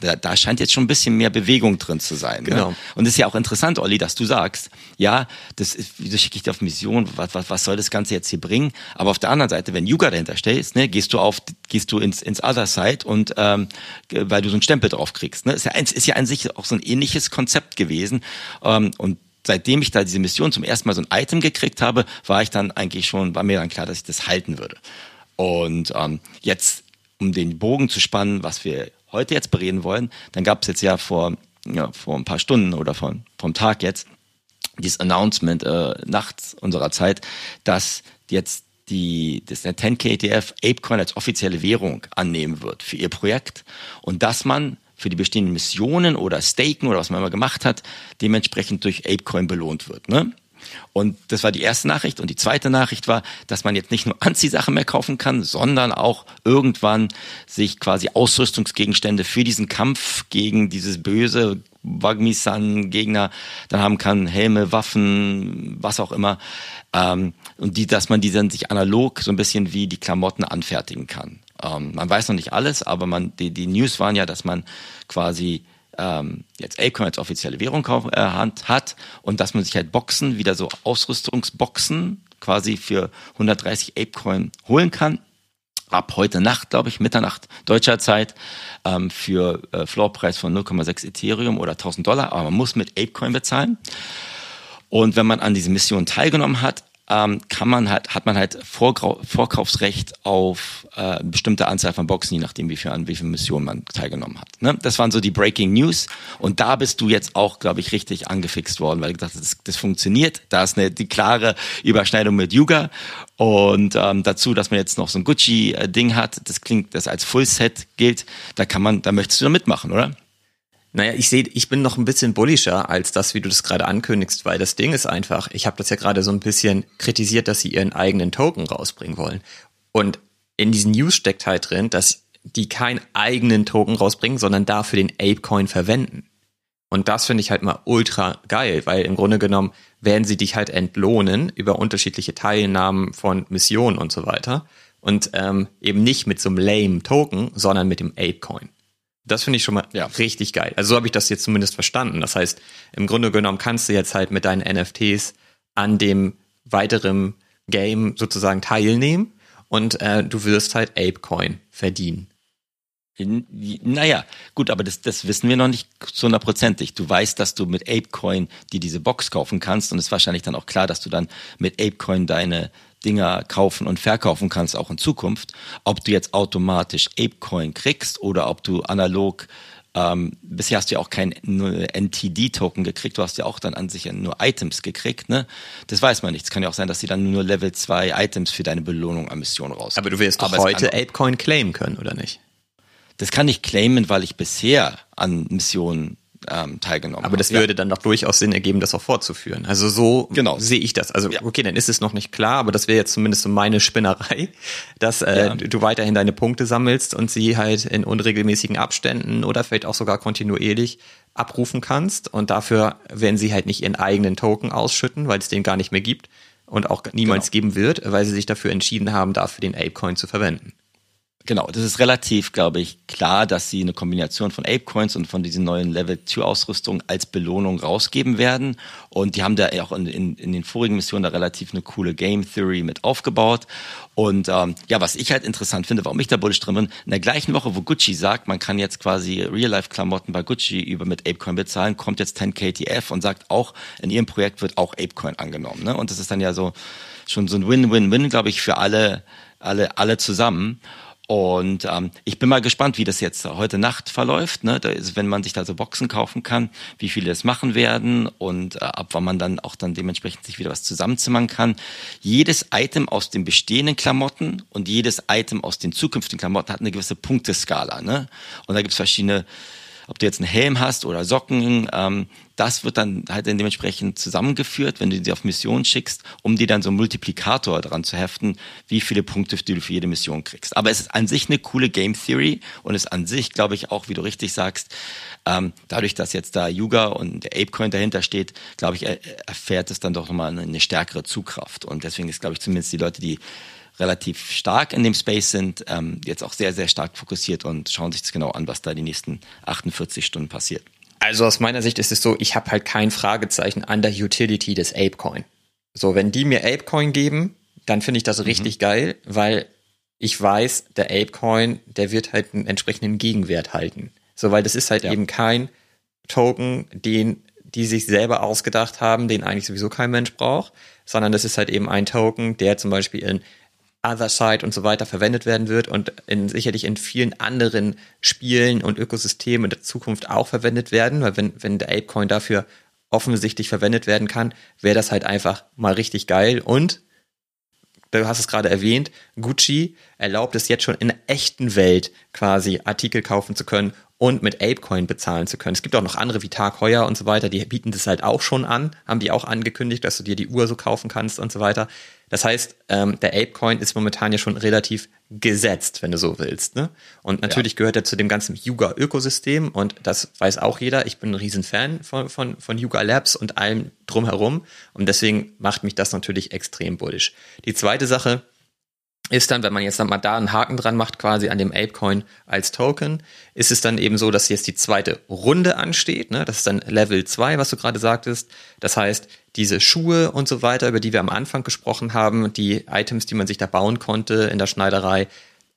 Speaker 2: Da, da scheint jetzt schon ein bisschen mehr Bewegung drin zu sein. Ne? Genau. Ne? Und es ist ja auch interessant, Olli, dass du sagst, ja, das ist, wieso schicke ich dir auf Mission? Was, was, was soll das Ganze jetzt hier bringen? Aber auf der anderen Seite, wenn Yuga dahinter stehst, ne, gehst du auf, gehst du ins, ins Other Side und ähm, weil du so einen Stempel drauf kriegst. Ne? Ist ja, ist ja an sich auch so ein ähnliches Konzept gewesen. Ähm, und seitdem ich da diese Mission zum ersten Mal so ein Item gekriegt habe, war ich dann eigentlich schon, war mir dann klar, dass ich das halten würde. Und ähm, jetzt um den Bogen zu spannen, was wir heute jetzt bereden wollen, dann gab es jetzt ja vor, ja, vor ein paar Stunden oder vor, vom Tag jetzt dieses Announcement äh, nachts unserer Zeit, dass jetzt die, das der 10K ETF ApeCoin als offizielle Währung annehmen wird für ihr Projekt und dass man für die bestehenden Missionen oder Staken oder was man immer gemacht hat, dementsprechend durch ApeCoin belohnt wird. Ne? Und das war die erste Nachricht. Und die zweite Nachricht war, dass man jetzt nicht nur Anziehsachen mehr kaufen kann, sondern auch irgendwann sich quasi Ausrüstungsgegenstände für diesen Kampf gegen dieses böse Wagmi-san-Gegner dann haben kann, Helme, Waffen, was auch immer. Ähm, und die, dass man die dann sich analog so ein bisschen wie die Klamotten anfertigen kann. Ähm, man weiß noch nicht alles, aber man, die, die News waren ja, dass man quasi ähm, jetzt Apecoin als offizielle Währung äh, hat und dass man sich halt Boxen, wieder so Ausrüstungsboxen quasi für 130 Apecoin holen kann. Ab heute Nacht, glaube ich, Mitternacht deutscher Zeit, ähm, für äh, Floorpreis von 0,6 Ethereum oder 1000 Dollar, aber man muss mit Apecoin bezahlen. Und wenn man an diese Mission teilgenommen hat, ähm, kann man halt, hat man halt Vorgrau Vorkaufsrecht auf äh, bestimmte Anzahl von Boxen, je nachdem, wie viel, an wie viel Missionen man teilgenommen hat. Ne? Das waren so die Breaking News. Und da bist du jetzt auch, glaube ich, richtig angefixt worden, weil gesagt hast, das, das funktioniert. Da ist eine die klare Überschneidung mit Yuga. Und ähm, dazu, dass man jetzt noch so ein Gucci-Ding hat, das klingt, das als Full-Set gilt, da kann man, da möchtest du da mitmachen, oder?
Speaker 1: Naja, ich sehe, ich bin noch ein bisschen bullischer als das, wie du das gerade ankündigst, weil das Ding ist einfach, ich habe das ja gerade so ein bisschen kritisiert, dass sie ihren eigenen Token rausbringen wollen. Und in diesen News steckt halt drin, dass die keinen eigenen Token rausbringen, sondern dafür den Apecoin verwenden. Und das finde ich halt mal ultra geil, weil im Grunde genommen werden sie dich halt entlohnen über unterschiedliche Teilnahmen von Missionen und so weiter. Und ähm, eben nicht mit so einem lame Token, sondern mit dem Apecoin. Das finde ich schon mal ja. richtig geil. Also so habe ich das jetzt zumindest verstanden. Das heißt, im Grunde genommen kannst du jetzt halt mit deinen NFTs an dem weiteren Game sozusagen teilnehmen und äh, du wirst halt Apecoin verdienen.
Speaker 2: Naja, gut, aber das, das wissen wir noch nicht zu hundertprozentig. Du weißt, dass du mit Apecoin dir diese Box kaufen kannst und es ist wahrscheinlich dann auch klar, dass du dann mit Apecoin deine Dinger kaufen und verkaufen kannst, auch in Zukunft. Ob du jetzt automatisch Apecoin kriegst oder ob du analog ähm, bisher hast du ja auch kein NTD-Token gekriegt, du hast ja auch dann an sich nur Items gekriegt, ne? Das weiß man nicht. Es kann ja auch sein, dass sie dann nur Level 2 Items für deine Belohnung an Mission raus.
Speaker 1: Aber du wirst doch heute Apecoin claimen können, oder nicht?
Speaker 2: Das kann ich claimen, weil ich bisher an Missionen ähm, teilgenommen
Speaker 1: Aber das
Speaker 2: habe.
Speaker 1: würde dann doch durchaus Sinn ergeben, das auch fortzuführen. Also so genau. sehe ich das. Also ja. okay, dann ist es noch nicht klar, aber das wäre jetzt zumindest so meine Spinnerei, dass äh, ja. du weiterhin deine Punkte sammelst und sie halt in unregelmäßigen Abständen oder vielleicht auch sogar kontinuierlich abrufen kannst. Und dafür werden sie halt nicht ihren eigenen Token ausschütten, weil es den gar nicht mehr gibt und auch niemals genau. geben wird, weil sie sich dafür entschieden haben, dafür den Apecoin zu verwenden.
Speaker 2: Genau, das ist relativ, glaube ich, klar, dass sie eine Kombination von Apecoins und von diesen neuen Level 2 Ausrüstung als Belohnung rausgeben werden. Und die haben da auch in, in, in den vorigen Missionen da relativ eine coole Game Theory mit aufgebaut. Und ähm, ja, was ich halt interessant finde, warum ich da bullish drin bin, in der gleichen Woche, wo Gucci sagt, man kann jetzt quasi Real-Life-Klamotten bei Gucci über mit Apecoin bezahlen, kommt jetzt 10KTF und sagt auch, in ihrem Projekt wird auch Apecoin angenommen. Ne? Und das ist dann ja so schon so ein Win-Win-Win, glaube ich, für alle, alle, alle zusammen. Und ähm, ich bin mal gespannt, wie das jetzt heute Nacht verläuft, ne? da ist, wenn man sich da so Boxen kaufen kann, wie viele das machen werden und äh, ab wann man dann auch dann dementsprechend sich wieder was zusammenzimmern kann. Jedes Item aus den bestehenden Klamotten und jedes Item aus den zukünftigen Klamotten hat eine gewisse Punkteskala. Ne? Und da gibt's verschiedene ob du jetzt einen Helm hast oder Socken, ähm, das wird dann halt dann dementsprechend zusammengeführt, wenn du die auf Mission schickst, um dir dann so einen Multiplikator dran zu heften, wie viele Punkte du für jede Mission kriegst. Aber es ist an sich eine coole Game Theory und es an sich, glaube ich, auch, wie du richtig sagst, ähm, dadurch, dass jetzt da Yuga und der Apecoin dahinter steht, glaube ich, erfährt es dann doch nochmal eine stärkere Zugkraft. Und deswegen ist, glaube ich, zumindest die Leute, die relativ stark in dem Space sind, ähm, jetzt auch sehr, sehr stark fokussiert und schauen sich das genau an, was da die nächsten 48 Stunden passiert.
Speaker 1: Also aus meiner Sicht ist es so, ich habe halt kein Fragezeichen an der Utility des Apecoin. So, wenn die mir Apecoin geben, dann finde ich das mhm. richtig geil, weil ich weiß, der Apecoin, der wird halt einen entsprechenden Gegenwert halten. So, weil das ist halt ja. eben kein Token, den die sich selber ausgedacht haben, den eigentlich sowieso kein Mensch braucht, sondern das ist halt eben ein Token, der zum Beispiel in Otherside und so weiter verwendet werden wird und in, sicherlich in vielen anderen Spielen und Ökosystemen in der Zukunft auch verwendet werden, weil wenn, wenn der Apecoin dafür offensichtlich verwendet werden kann, wäre das halt einfach mal richtig geil. Und du hast es gerade erwähnt, Gucci erlaubt es jetzt schon in der echten Welt quasi Artikel kaufen zu können und mit Apecoin bezahlen zu können. Es gibt auch noch andere wie Tag Heuer und so weiter, die bieten das halt auch schon an, haben die auch angekündigt, dass du dir die Uhr so kaufen kannst und so weiter. Das heißt, ähm, der Apecoin ist momentan ja schon relativ gesetzt, wenn du so willst. Ne? Und natürlich ja. gehört er zu dem ganzen Yuga-Ökosystem und das weiß auch jeder. Ich bin ein Riesenfan von, von, von Yuga Labs und allem drumherum und deswegen macht mich das natürlich extrem bullish. Die zweite Sache, ist dann, wenn man jetzt mal da einen Haken dran macht, quasi an dem Apecoin als Token, ist es dann eben so, dass jetzt die zweite Runde ansteht. Ne? Das ist dann Level 2, was du gerade sagtest. Das heißt, diese Schuhe und so weiter, über die wir am Anfang gesprochen haben, die Items, die man sich da bauen konnte in der Schneiderei,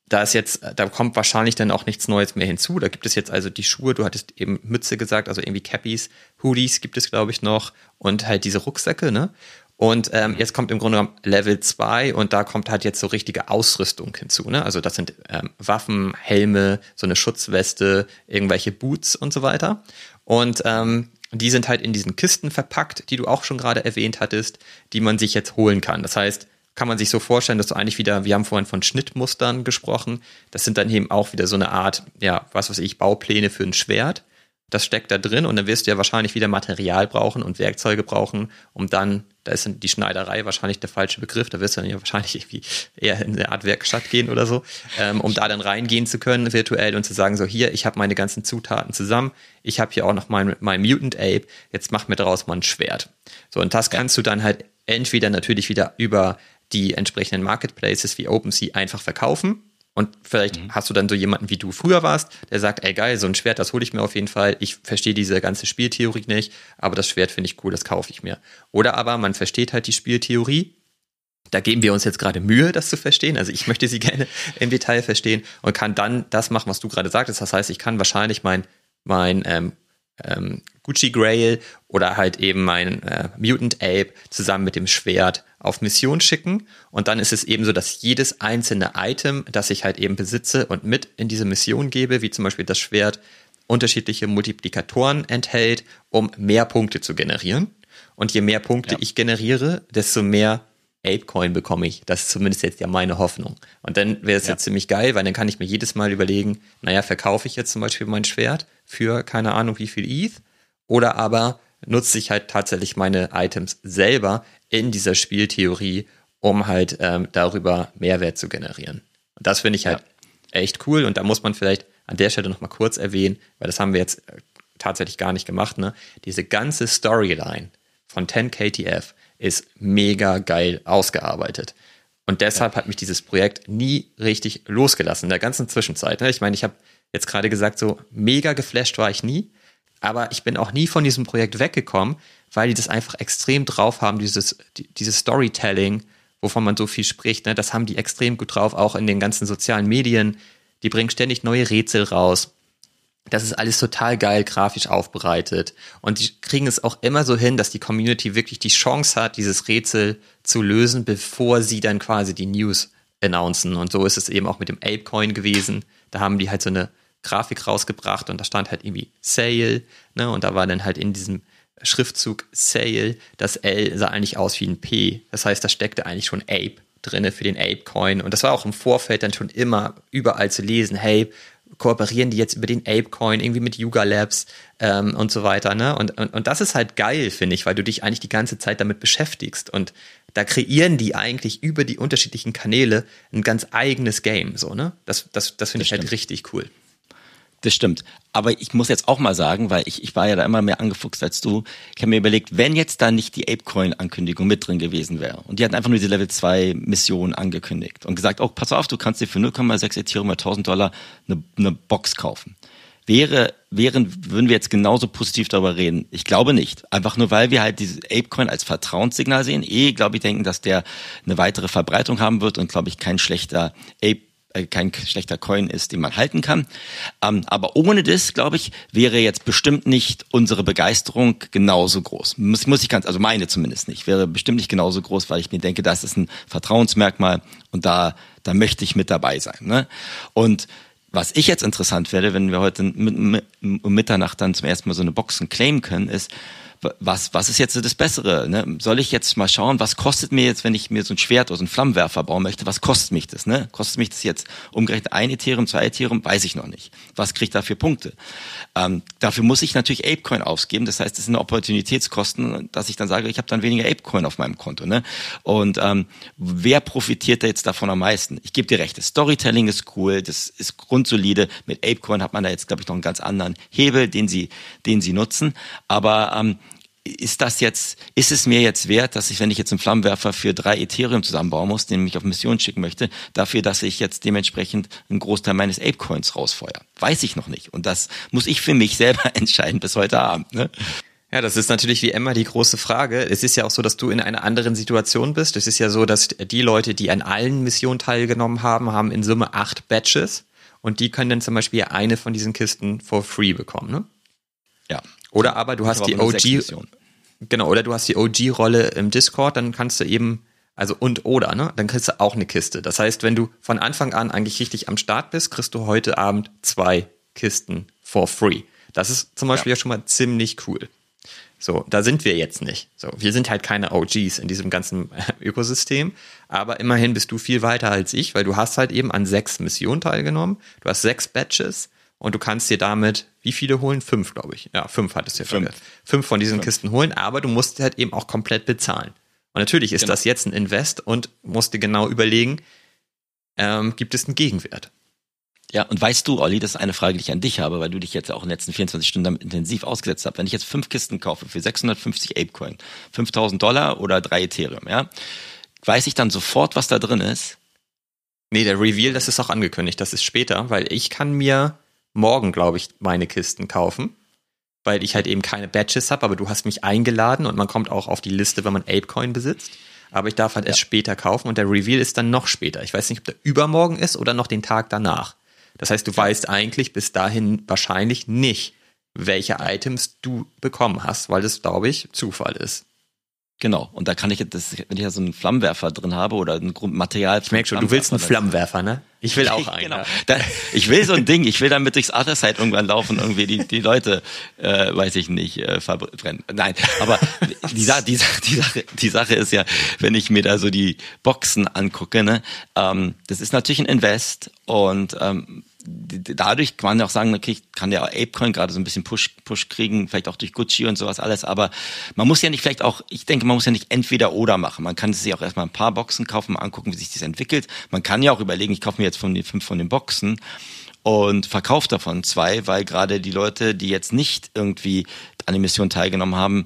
Speaker 1: da ist jetzt, da kommt wahrscheinlich dann auch nichts Neues mehr hinzu. Da gibt es jetzt also die Schuhe, du hattest eben Mütze gesagt, also irgendwie Cappies, Hoodies gibt es, glaube ich, noch und halt diese Rucksäcke, ne? Und ähm, jetzt kommt im Grunde genommen Level 2 und da kommt halt jetzt so richtige Ausrüstung hinzu. Ne? Also das sind ähm, Waffen, Helme, so eine Schutzweste, irgendwelche Boots und so weiter. Und ähm, die sind halt in diesen Kisten verpackt, die du auch schon gerade erwähnt hattest, die man sich jetzt holen kann. Das heißt, kann man sich so vorstellen, dass du eigentlich wieder, wir haben vorhin von Schnittmustern gesprochen, das sind dann eben auch wieder so eine Art, ja, was weiß ich, Baupläne für ein Schwert. Das steckt da drin und dann wirst du ja wahrscheinlich wieder Material brauchen und Werkzeuge brauchen, um dann, da ist die Schneiderei wahrscheinlich der falsche Begriff, da wirst du dann ja wahrscheinlich irgendwie eher in eine Art Werkstatt gehen oder so, ähm, um da dann reingehen zu können virtuell und zu sagen, so hier, ich habe meine ganzen Zutaten zusammen, ich habe hier auch noch mein, mein Mutant Ape, jetzt mach mir daraus mal ein Schwert. So, und das kannst du dann halt entweder natürlich wieder über die entsprechenden Marketplaces wie OpenSea einfach verkaufen Und vielleicht mhm. hast du dann so jemanden, wie du früher warst, der sagt, ey geil, so ein Schwert, das hole ich mir auf jeden Fall. Ich verstehe diese ganze Spieltheorie nicht, aber das Schwert finde ich cool, das kaufe ich mir. Oder aber man versteht halt die Spieltheorie. Da geben wir uns jetzt gerade Mühe, das zu verstehen. Also ich möchte sie gerne im Detail verstehen und kann dann das machen, was du gerade sagtest. Das heißt, ich kann wahrscheinlich mein, mein ähm, ähm, Gucci Grail oder halt eben mein äh, Mutant Ape zusammen mit dem Schwert auf Mission schicken. Und dann ist es eben so, dass jedes einzelne Item, das ich halt eben besitze und mit in diese Mission gebe, wie zum Beispiel das Schwert, unterschiedliche Multiplikatoren enthält, um mehr Punkte zu generieren. Und je mehr Punkte ja. ich generiere, desto mehr Apecoin bekomme ich. Das ist zumindest jetzt ja meine Hoffnung. Und dann wäre es ja. jetzt ziemlich geil, weil dann kann ich mir jedes Mal überlegen, naja, verkaufe ich jetzt zum Beispiel mein Schwert für keine Ahnung wie viel ETH oder aber nutze ich halt tatsächlich meine Items selber in dieser Spieltheorie, um halt ähm, darüber Mehrwert zu generieren. Und das finde ich halt ja. echt cool und da muss man vielleicht an der Stelle nochmal kurz erwähnen, weil das haben wir jetzt äh, tatsächlich gar nicht gemacht, ne? Diese ganze Storyline von 10KTF ist mega geil ausgearbeitet. Und deshalb ja. hat mich dieses Projekt nie richtig losgelassen in der ganzen Zwischenzeit. Ne? Ich meine, ich habe jetzt gerade gesagt, so mega geflasht war ich nie, aber ich bin auch nie von diesem Projekt weggekommen, weil die das einfach extrem drauf haben, dieses, dieses Storytelling, wovon man so viel spricht. Ne? Das haben die extrem gut drauf, auch in den ganzen sozialen Medien. Die bringen ständig neue Rätsel raus. Das ist alles total geil grafisch aufbereitet. Und die kriegen es auch immer so hin, dass die Community wirklich die Chance hat, dieses Rätsel zu lösen, bevor sie dann quasi die News announcen. Und so ist es eben auch mit dem Apecoin gewesen. Da haben die halt so eine Grafik rausgebracht und da stand halt irgendwie Sale. Ne? Und da war dann halt in diesem Schriftzug Sale, das L sah eigentlich aus wie ein P. Das heißt, da steckte eigentlich schon Ape drinne für den Apecoin. Und das war auch im Vorfeld dann schon immer überall zu lesen, hey, kooperieren die jetzt über den Apecoin, irgendwie mit Yuga Labs ähm, und so weiter. Ne? Und, und, und das ist halt geil, finde ich, weil du dich eigentlich die ganze Zeit damit beschäftigst. Und da kreieren die eigentlich über die unterschiedlichen Kanäle ein ganz eigenes Game. So, ne? Das, das, das finde ich halt richtig cool.
Speaker 2: Das stimmt. Aber ich muss jetzt auch mal sagen, weil ich, ich war ja da immer mehr angefuchst als du. Ich habe mir überlegt, wenn jetzt da nicht die Apecoin-Ankündigung mit drin gewesen wäre und die hatten einfach nur diese Level 2 Mission angekündigt und gesagt, oh, pass auf, du kannst dir für 0,6 Ethereum oder 1000 Dollar eine, eine Box kaufen. Wäre, wären, würden wir jetzt genauso positiv darüber reden? Ich glaube nicht. Einfach nur, weil wir halt dieses Apecoin als Vertrauenssignal sehen. Eh, glaube ich, denken, dass der eine weitere Verbreitung haben wird und, glaube ich, kein schlechter Ape äh, kein schlechter Coin ist, den man halten kann. Ähm, aber ohne das, glaube ich, wäre jetzt bestimmt nicht unsere Begeisterung genauso groß. Muss, muss ich ganz, also meine zumindest nicht, wäre bestimmt nicht genauso groß, weil ich mir denke, das ist ein Vertrauensmerkmal und da, da möchte ich mit dabei sein. Ne? Und was ich jetzt interessant werde, wenn wir heute um Mitternacht dann zum ersten Mal so eine Boxen claimen können, ist, was, was ist jetzt das Bessere? Ne? Soll ich jetzt mal schauen, was kostet mir jetzt, wenn ich mir so ein Schwert oder so einen Flammenwerfer bauen möchte, was kostet mich das? Ne? Kostet mich das jetzt umgerechnet ein Ethereum, zwei Ethereum? Weiß ich noch nicht. Was kriege ich da für Punkte? Ähm, dafür muss ich natürlich Apecoin ausgeben. Das heißt, das sind Opportunitätskosten, dass ich dann sage, ich habe dann weniger Apecoin auf meinem Konto. Ne? Und ähm, wer profitiert da jetzt davon am meisten? Ich gebe dir recht, das Storytelling ist cool, das ist grundsolide. Mit Apecoin hat man da jetzt, glaube ich, noch einen ganz anderen Hebel, den sie, den sie nutzen. Aber ähm, ist das jetzt, ist es mir jetzt wert, dass ich, wenn ich jetzt einen Flammenwerfer für drei Ethereum zusammenbauen muss, den ich auf Mission schicken möchte, dafür, dass ich jetzt dementsprechend einen Großteil meines Apecoins rausfeuere? Weiß ich noch nicht. Und das muss ich für mich selber entscheiden bis heute Abend. Ne?
Speaker 1: Ja, das ist natürlich wie immer die große Frage. Es ist ja auch so, dass du in einer anderen Situation bist. Es ist ja so, dass die Leute, die an allen Missionen teilgenommen haben, haben in Summe acht Batches und die können dann zum Beispiel eine von diesen Kisten for free bekommen, ne?
Speaker 2: Ja.
Speaker 1: Oder aber du hast die OG, genau, oder du hast die OG-Rolle im Discord, dann kannst du eben, also und oder, ne? Dann kriegst du auch eine Kiste. Das heißt, wenn du von Anfang an eigentlich richtig am Start bist, kriegst du heute Abend zwei Kisten for free. Das ist zum Beispiel ja, ja schon mal ziemlich cool. So, da sind wir jetzt nicht. So, wir sind halt keine OGs in diesem ganzen Ökosystem, aber immerhin bist du viel weiter als ich, weil du hast halt eben an sechs Missionen teilgenommen, du hast sechs Batches und du kannst dir damit, wie viele holen? Fünf, glaube ich. Ja, fünf hattest du ja fünf. fünf von diesen fünf. Kisten holen, aber du musst halt eben auch komplett bezahlen. Und natürlich ist genau. das jetzt ein Invest und musst dir genau überlegen, ähm, gibt es einen Gegenwert?
Speaker 2: Ja, und weißt du, Olli, das ist eine Frage, die ich an dich habe, weil du dich jetzt auch in den letzten 24 Stunden damit intensiv ausgesetzt hast. Wenn ich jetzt fünf Kisten kaufe für 650 Apecoin, 5000 Dollar oder drei Ethereum, ja, weiß ich dann sofort, was da drin ist?
Speaker 1: Nee, der Reveal, das ist auch angekündigt, das ist später, weil ich kann mir morgen, glaube ich, meine Kisten kaufen, weil ich halt eben keine Badges habe, aber du hast mich eingeladen und man kommt auch auf die Liste, wenn man Apecoin besitzt. Aber ich darf halt ja. erst später kaufen und der Reveal ist dann noch später. Ich weiß nicht, ob der übermorgen ist oder noch den Tag danach. Das heißt, du weißt eigentlich bis dahin wahrscheinlich nicht, welche Items du bekommen hast, weil das, glaube ich, Zufall ist.
Speaker 2: Genau, und da kann ich, das, wenn ich ja so einen Flammenwerfer drin habe oder ein Material.
Speaker 1: Ich merke schon, du willst einen Flammenwerfer, ne? Ich will auch einen. genau.
Speaker 2: Da, ich will so ein Ding, ich will damit durchs Other Side irgendwann laufen, irgendwie die, die Leute, äh, weiß ich nicht, äh, verbrennen. Nein, aber die, die, die, die, Sache, die Sache ist ja, wenn ich mir da so die Boxen angucke, ne, ähm, das ist natürlich ein Invest und ähm, dadurch kann man ja auch sagen, okay, kann der Apecoin gerade so ein bisschen Push, Push kriegen, vielleicht auch durch Gucci und sowas alles, aber man muss ja nicht vielleicht auch, ich denke, man muss ja nicht entweder oder machen. Man kann sich auch erstmal ein paar Boxen kaufen, mal angucken, wie sich das entwickelt. Man kann ja auch überlegen, ich kaufe mir jetzt von den fünf von den Boxen und verkaufe davon zwei, weil gerade die Leute, die jetzt nicht irgendwie an der Mission teilgenommen haben,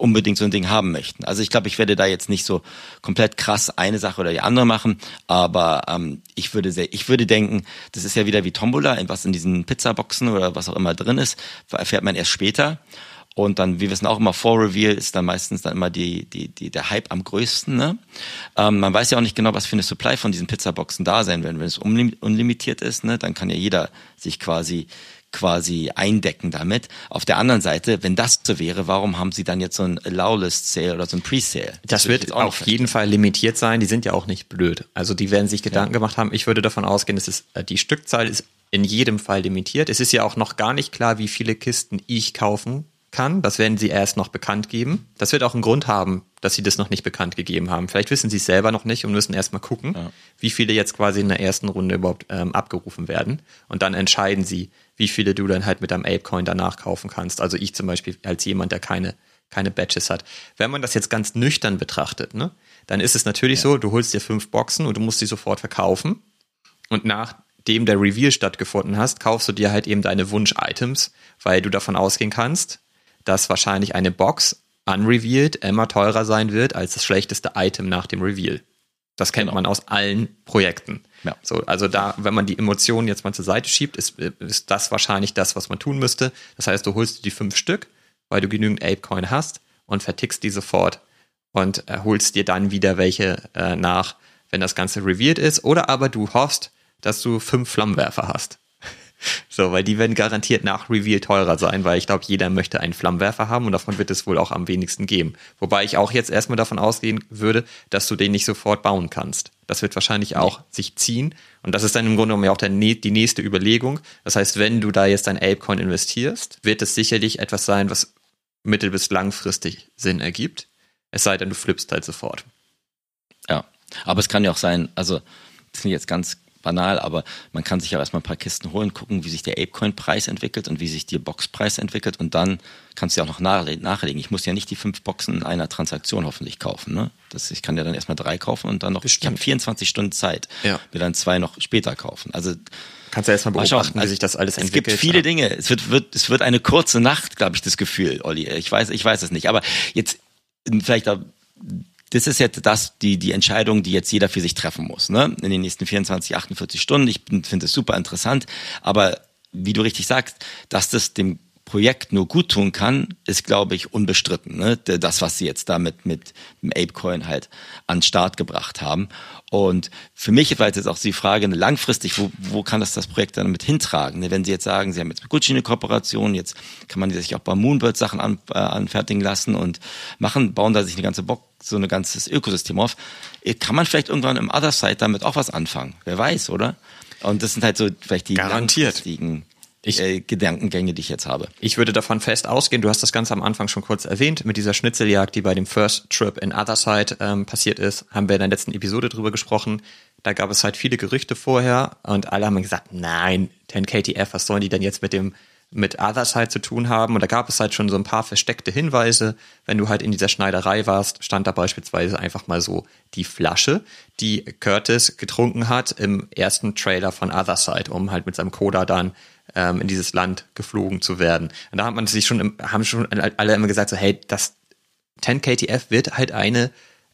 Speaker 2: unbedingt so ein Ding haben möchten. Also ich glaube, ich werde da jetzt nicht so komplett krass eine Sache oder die andere machen, aber ähm, ich würde sehr, ich würde denken, das ist ja wieder wie Tombola, was in diesen Pizzaboxen oder was auch immer drin ist, erfährt man erst später. Und dann, wie wir wissen auch immer, vor Reveal ist dann meistens dann immer die, die, die, der Hype am größten. Ne? Ähm, man weiß ja auch nicht genau, was für eine Supply von diesen Pizzaboxen da sein werden. Wenn es unlimitiert ist, ne, dann kann ja jeder sich quasi quasi eindecken damit. Auf der anderen Seite, wenn das so wäre, warum haben sie dann jetzt so ein Allow-List Sale oder so ein Pre-Sale?
Speaker 1: Das, das wird auf jeden Fall limitiert sein. Die sind ja auch nicht blöd. Also die werden sich Gedanken ja. gemacht haben. Ich würde davon ausgehen, dass es, äh, die Stückzahl ist in jedem Fall limitiert. Es ist ja auch noch gar nicht klar, wie viele Kisten ich kaufen kann. Das werden sie erst noch bekannt geben. Das wird auch einen Grund haben, dass sie das noch nicht bekannt gegeben haben. Vielleicht wissen sie es selber noch nicht und müssen erstmal gucken, ja. wie viele jetzt quasi in der ersten Runde überhaupt ähm, abgerufen werden. Und dann entscheiden sie, wie viele du dann halt mit deinem Apecoin danach kaufen kannst. Also ich zum Beispiel als jemand, der keine, keine Badges hat. Wenn man das jetzt ganz nüchtern betrachtet, ne, dann ist es natürlich ja. so, du holst dir fünf Boxen und du musst sie sofort verkaufen. Und nachdem der Reveal stattgefunden hast, kaufst du dir halt eben deine Wunsch-Items, weil du davon ausgehen kannst, dass wahrscheinlich eine Box unrevealed immer teurer sein wird als das schlechteste Item nach dem Reveal. Das kennt genau. man aus allen Projekten. Ja. So, also da, wenn man die Emotionen jetzt mal zur Seite schiebt, ist, ist das wahrscheinlich das, was man tun müsste. Das heißt, du holst die fünf Stück, weil du genügend Apecoin hast und vertickst die sofort und äh, holst dir dann wieder welche äh, nach, wenn das Ganze revealed ist. Oder aber du hoffst, dass du fünf Flammenwerfer hast. So, weil die werden garantiert nach Reveal teurer sein, weil ich glaube, jeder möchte einen Flammenwerfer haben und davon wird es wohl auch am wenigsten geben. Wobei ich auch jetzt erstmal davon ausgehen würde, dass du den nicht sofort bauen kannst. Das wird wahrscheinlich auch sich ziehen und das ist dann im Grunde genommen auch der, die nächste Überlegung. Das heißt, wenn du da jetzt dein Apecoin investierst, wird es sicherlich etwas sein, was mittel- bis langfristig Sinn ergibt. Es sei denn, du flippst halt sofort.
Speaker 2: Ja, aber es kann ja auch sein, also das finde ich jetzt ganz banal, aber man kann sich ja erstmal ein paar Kisten holen, gucken, wie sich der Apecoin-Preis entwickelt und wie sich der Boxpreis entwickelt und dann kannst du ja auch noch nachlegen. Ich muss ja nicht die fünf Boxen in einer Transaktion hoffentlich kaufen. Ne? Das, ich kann ja dann erstmal drei kaufen und dann noch, Bestimmt. ich habe 24 Stunden Zeit, ja. mir dann zwei noch später kaufen. Also
Speaker 1: Kannst du erstmal beobachten, also, wie sich das alles entwickelt.
Speaker 2: Es gibt viele ja. Dinge. Es wird, wird, es wird eine kurze Nacht, glaube ich, das Gefühl, Olli. Ich weiß, ich weiß es nicht. Aber jetzt vielleicht da das ist jetzt das, die, die Entscheidung, die jetzt jeder für sich treffen muss, ne? In den nächsten 24, 48 Stunden. Ich finde es super interessant. Aber wie du richtig sagst, dass das dem Projekt nur gut tun kann, ist, glaube ich, unbestritten. Ne? Das, was sie jetzt damit mit dem Apecoin halt an Start gebracht haben. Und für mich war jetzt auch die Frage, langfristig, wo, wo kann das das Projekt dann mit hintragen? Ne? Wenn Sie jetzt sagen, Sie haben jetzt mit Gucci eine Kooperation, jetzt kann man sich auch bei Moonbird Sachen an, äh, anfertigen lassen und machen, bauen da sich eine ganze Bock, so ein ganzes Ökosystem auf. Äh, kann man vielleicht irgendwann im Other Side damit auch was anfangen? Wer weiß, oder? Und das sind halt so vielleicht die
Speaker 1: Garantiert.
Speaker 2: langfristigen ich, äh, Gedankengänge, die ich jetzt habe.
Speaker 1: Ich würde davon fest ausgehen, du hast das Ganze am Anfang schon kurz erwähnt, mit dieser Schnitzeljagd, die bei dem First Trip in Otherside ähm, passiert ist, haben wir in der letzten Episode drüber gesprochen. Da gab es halt viele Gerüchte vorher und alle haben gesagt, nein, 10KTF, was sollen die denn jetzt mit dem mit Otherside zu tun haben. Und da gab es halt schon so ein paar versteckte Hinweise. Wenn du halt in dieser Schneiderei warst, stand da beispielsweise einfach mal so die Flasche, die Curtis getrunken hat im ersten Trailer von Otherside, um halt mit seinem Coda dann ähm, in dieses Land geflogen zu werden. Und da hat man sich schon, haben schon alle immer gesagt, so, hey, das 10KTF wird halt eine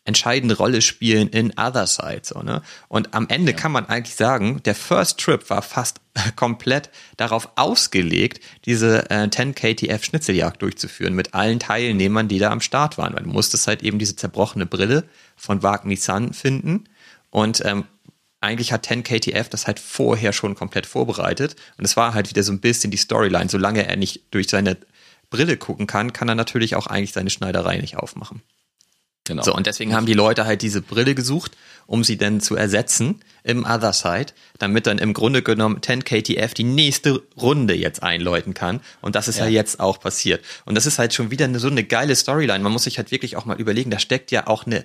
Speaker 1: entscheidende Rolle spielen in Other Side. So, ne? Und am Ende ja. kann man eigentlich sagen, der First Trip war fast komplett darauf ausgelegt, diese äh, 10 KTF Schnitzeljagd durchzuführen mit allen Teilnehmern, die da am Start waren. Weil du musstest halt eben diese zerbrochene Brille von Wagner Sun finden und ähm, eigentlich hat 10 KTF das halt vorher schon komplett vorbereitet. Und es war halt wieder so ein bisschen die Storyline. Solange er nicht durch seine Brille gucken kann, kann er natürlich auch eigentlich seine Schneiderei nicht aufmachen. Genau. So, und deswegen haben die Leute halt diese Brille gesucht, um sie dann zu ersetzen im Other Side, damit dann im Grunde genommen 10 KTF die nächste Runde jetzt einläuten kann. Und das ist ja, ja jetzt auch passiert. Und das ist halt schon wieder eine, so eine geile Storyline. Man muss sich halt wirklich auch mal überlegen, da steckt ja auch eine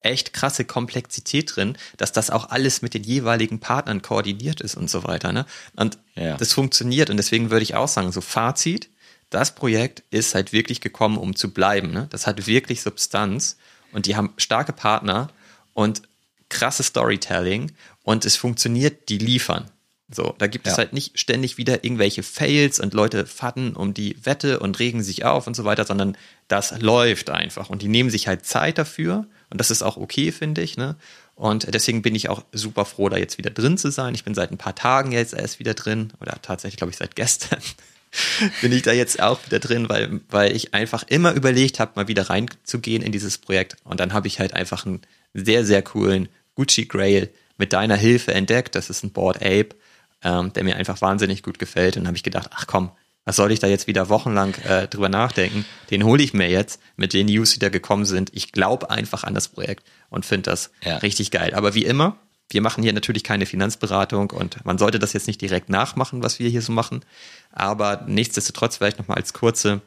Speaker 1: echt krasse Komplexität drin, dass das auch alles mit den jeweiligen Partnern koordiniert ist und so weiter. Ne? Und ja. das funktioniert und deswegen würde ich auch sagen, so Fazit, das Projekt ist halt wirklich gekommen, um zu bleiben. Ne? Das hat wirklich Substanz und die haben starke Partner und krasse Storytelling und es funktioniert, die liefern. So, da gibt ja. es halt nicht ständig wieder irgendwelche Fails und Leute fatten um die Wette und regen sich auf und so weiter, sondern das läuft einfach und die nehmen sich halt Zeit dafür und das ist auch okay, finde ich. Ne? Und deswegen bin ich auch super froh, da jetzt wieder drin zu sein. Ich bin seit ein paar Tagen jetzt erst wieder drin oder tatsächlich, glaube ich, seit gestern bin ich da jetzt auch wieder drin, weil, weil ich einfach immer überlegt habe, mal wieder reinzugehen in dieses Projekt. Und dann habe ich halt einfach einen sehr, sehr coolen Gucci Grail mit deiner Hilfe entdeckt. Das ist ein Board Ape, ähm, der mir einfach wahnsinnig gut gefällt. Und habe ich gedacht, ach komm, was soll ich da jetzt wieder wochenlang äh, drüber nachdenken? Den hole ich mir jetzt mit den News, die da gekommen sind. Ich glaube einfach an das Projekt und finde das ja. richtig geil. Aber wie immer, wir machen hier natürlich keine Finanzberatung und man sollte das jetzt nicht direkt nachmachen, was wir hier so machen. Aber nichtsdestotrotz vielleicht nochmal als kurze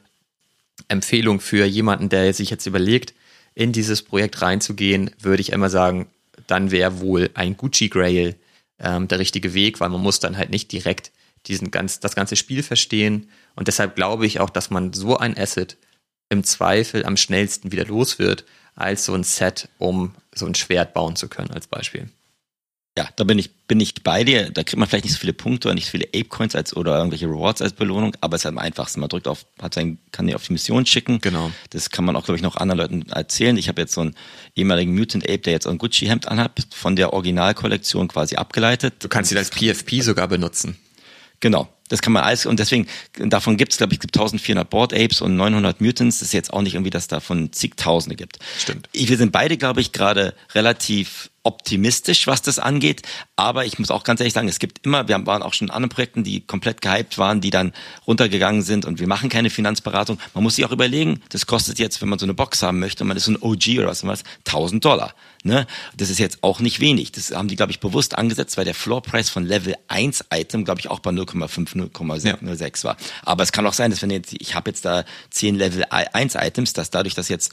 Speaker 1: Empfehlung für jemanden, der sich jetzt überlegt, in dieses Projekt reinzugehen, würde ich immer sagen, dann wäre wohl ein Gucci Grail ähm, der richtige Weg, weil man muss dann halt nicht direkt diesen ganz, das ganze Spiel verstehen. Und deshalb glaube ich auch, dass man so ein Asset im Zweifel am schnellsten wieder los wird, als so ein Set, um so ein Schwert bauen zu können, als Beispiel.
Speaker 2: Ja, da bin ich, bin ich bei dir. Da kriegt man vielleicht nicht so viele Punkte oder nicht so viele Ape-Coins als oder irgendwelche Rewards als Belohnung, aber es ist halt am einfachsten. Man drückt auf, hat sein, kann die auf die Mission schicken.
Speaker 1: Genau.
Speaker 2: Das kann man auch, glaube ich, noch anderen Leuten erzählen. Ich habe jetzt so einen ehemaligen Mutant Ape, der jetzt ein Gucci-Hemd anhat, von der Originalkollektion quasi abgeleitet.
Speaker 1: Du kannst ihn als PFP sogar benutzen.
Speaker 2: Genau. Das kann man alles, und deswegen, davon gibt es, glaube ich, gibt 1400 Board Apes und 900 Mutants. Das ist jetzt auch nicht irgendwie, dass es davon zigtausende gibt.
Speaker 1: Stimmt.
Speaker 2: Wir sind beide, glaube ich, gerade relativ optimistisch, was das angeht. Aber ich muss auch ganz ehrlich sagen, es gibt immer, wir waren auch schon in anderen Projekten, die komplett gehypt waren, die dann runtergegangen sind und wir machen keine Finanzberatung. Man muss sich auch überlegen, das kostet jetzt, wenn man so eine Box haben möchte und man ist so ein OG oder was, was 1000 Dollar. Ne? Das ist jetzt auch nicht wenig. Das haben die, glaube ich, bewusst angesetzt, weil der Floorpreis von Level 1 Item, glaube ich, auch bei 0,5, 0,06 ja. war. Aber es kann auch sein, dass wenn jetzt, ich habe jetzt da 10 Level 1 Items, dass dadurch, dass jetzt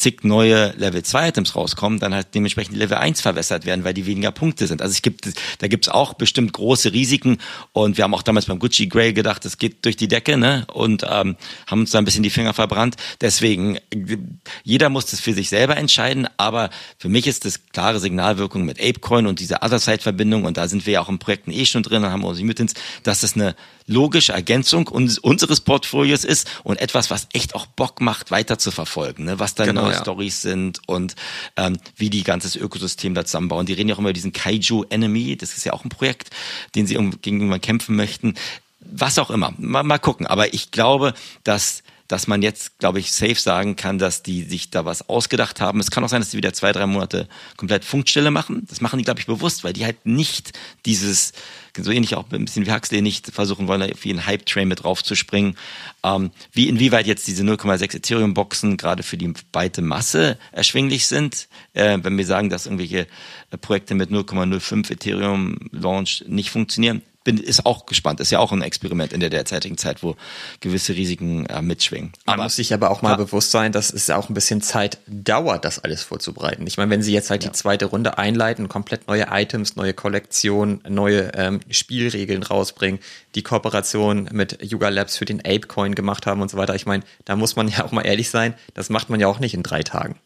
Speaker 2: zig neue Level 2 Items rauskommen, dann halt dementsprechend Level 1 verwässert werden, weil die weniger Punkte sind. Also es gibt, da gibt's auch bestimmt große Risiken und wir haben auch damals beim Gucci Grey gedacht, das geht durch die Decke, ne? Und ähm, haben uns da ein bisschen die Finger verbrannt. Deswegen, jeder muss das für sich selber entscheiden, aber für mich ist das klare Signalwirkung mit Apecoin und dieser Other-Side-Verbindung und da sind wir ja auch in Projekten eh schon drin, haben wir unsere Mutants, dass das eine logische Ergänzung unseres Portfolios ist und etwas, was echt auch Bock macht, weiter zu verfolgen, ne? was da genau, neue ja. Stories sind und ähm, wie die ganzes Ökosystem da zusammenbauen. Die reden ja auch immer über diesen Kaiju Enemy, das ist ja auch ein Projekt, den sie gegenüber kämpfen möchten. Was auch immer. Mal, mal gucken. Aber ich glaube, dass dass man jetzt, glaube ich, safe sagen kann, dass die sich da was ausgedacht haben. Es kann auch sein, dass die wieder zwei, drei Monate komplett Funkstille machen. Das machen die, glaube ich, bewusst, weil die halt nicht dieses, so ähnlich auch ein bisschen wie Huxley, nicht versuchen wollen, auf jeden Hype-Train mit draufzuspringen. Ähm, wie inwieweit jetzt diese 0,6 Ethereum-Boxen gerade für die weite Masse erschwinglich sind, äh, wenn wir sagen, dass irgendwelche Projekte mit 0,05 Ethereum-Launch nicht funktionieren bin ist auch gespannt. Ist ja auch ein Experiment in der derzeitigen Zeit, wo gewisse Risiken äh, mitschwingen.
Speaker 1: Man aber, muss sich aber auch mal ja. bewusst sein, dass es ja auch ein bisschen Zeit dauert, das alles vorzubereiten. Ich meine, wenn sie jetzt halt ja. die zweite Runde einleiten, komplett neue Items, neue Kollektionen, neue ähm, Spielregeln rausbringen, die Kooperation mit Yuga Labs für den Apecoin gemacht haben und so weiter. Ich meine, da muss man ja auch mal ehrlich sein, das macht man ja auch nicht in drei Tagen.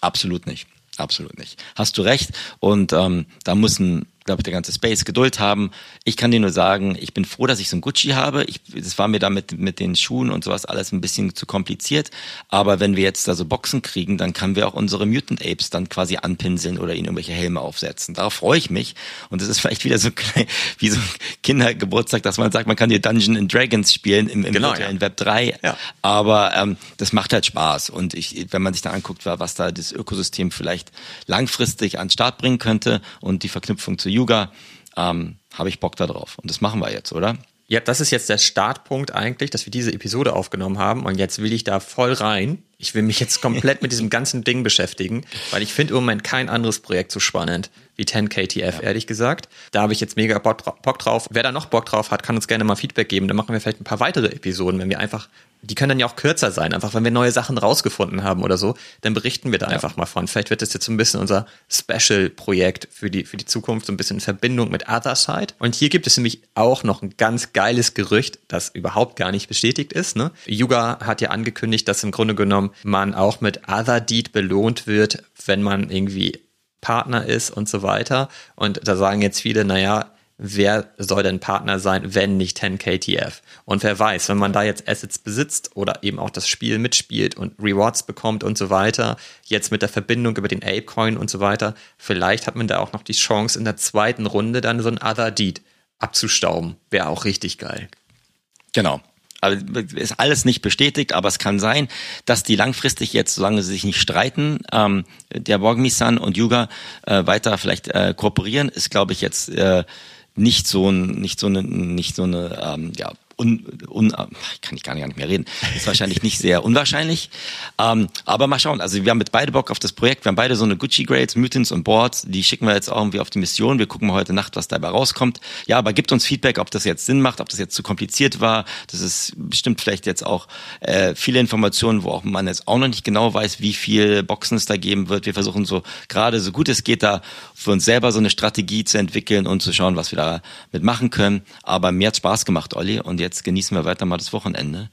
Speaker 2: Absolut nicht. Absolut nicht. Hast du recht. Und ähm, da muss glaube der ganze Space Geduld haben. Ich kann dir nur sagen, ich bin froh, dass ich so ein Gucci habe. Ich, das war mir damit mit den Schuhen und sowas alles ein bisschen zu kompliziert. Aber wenn wir jetzt da so Boxen kriegen, dann können wir auch unsere Mutant Apes dann quasi anpinseln oder ihnen irgendwelche Helme aufsetzen. Darauf freue ich mich. Und das ist vielleicht wieder so wie so ein Kindergeburtstag, dass man sagt, man kann hier Dungeon and Dragons spielen im, im
Speaker 1: Genau,
Speaker 2: virtuellen
Speaker 1: ja.
Speaker 2: Web 3.
Speaker 1: Ja.
Speaker 2: Aber ähm, das macht halt Spaß. Und ich, wenn man sich dann anguckt, was da das Ökosystem vielleicht langfristig an den Start bringen könnte und die Verknüpfung zu Yuga, ähm, habe ich Bock da drauf. Und das machen wir jetzt, oder?
Speaker 1: Ja, das ist jetzt der Startpunkt eigentlich, dass wir diese Episode aufgenommen haben und jetzt will ich da voll rein. Ich will mich jetzt komplett mit diesem ganzen Ding beschäftigen, weil ich finde im Moment kein anderes Projekt so spannend wie 10KTF, ehrlich gesagt. Da habe ich jetzt mega Bock drauf. Wer da noch Bock drauf hat, kann uns gerne mal Feedback geben. Dann machen wir vielleicht ein paar weitere Episoden, wenn wir einfach, die können dann ja auch kürzer sein, einfach wenn wir neue Sachen rausgefunden haben oder so, dann berichten wir da einfach mal von. Vielleicht wird das jetzt so ein bisschen unser Special-Projekt für die, für die Zukunft, so ein bisschen in Verbindung mit Otherside. Und hier gibt es nämlich auch noch ein ganz geiles Gerücht, das überhaupt gar nicht bestätigt ist. Ne? Yuga hat ja angekündigt, dass im Grunde genommen man auch mit Other Deed belohnt wird, wenn man irgendwie Partner ist und so weiter. Und da sagen jetzt viele, naja, wer soll denn Partner sein, wenn nicht 10KTF? Und wer weiß, wenn man da jetzt Assets besitzt oder eben auch das Spiel mitspielt und Rewards bekommt und so weiter, jetzt mit der Verbindung über den Apecoin und so weiter, vielleicht hat man da auch noch die Chance, in der zweiten Runde dann so ein Other Deed abzustauben. Wäre auch richtig geil.
Speaker 2: Genau. Also ist alles nicht bestätigt, aber es kann sein, dass die langfristig jetzt, solange sie sich nicht streiten, ähm, der Borgmi-san und Yuga äh, weiter vielleicht äh, kooperieren, ist, glaube ich, jetzt äh, nicht so ein, nicht so eine, nicht so eine, ähm, ja, un, un, äh, kann ich gar nicht mehr reden. Ist wahrscheinlich nicht sehr unwahrscheinlich. Ähm, aber mal schauen. Also wir haben mit beide Bock auf das Projekt. Wir haben beide so eine Gucci Grades, Mutants und Boards. Die schicken wir jetzt auch irgendwie auf die Mission. Wir gucken heute Nacht, was dabei rauskommt. Ja, aber gibt uns Feedback, ob das jetzt Sinn macht, ob das jetzt zu kompliziert war. Das ist bestimmt vielleicht jetzt auch äh, viele Informationen, wo auch man jetzt auch noch nicht genau weiß, wie viel Boxen es da geben wird. Wir versuchen so gerade so gut es geht da für uns selber so eine Strategie zu entwickeln und zu schauen, was wir da mitmachen können. Aber mir hat Spaß gemacht, Olli. Und jetzt genießen wir weiter mal das Wochenende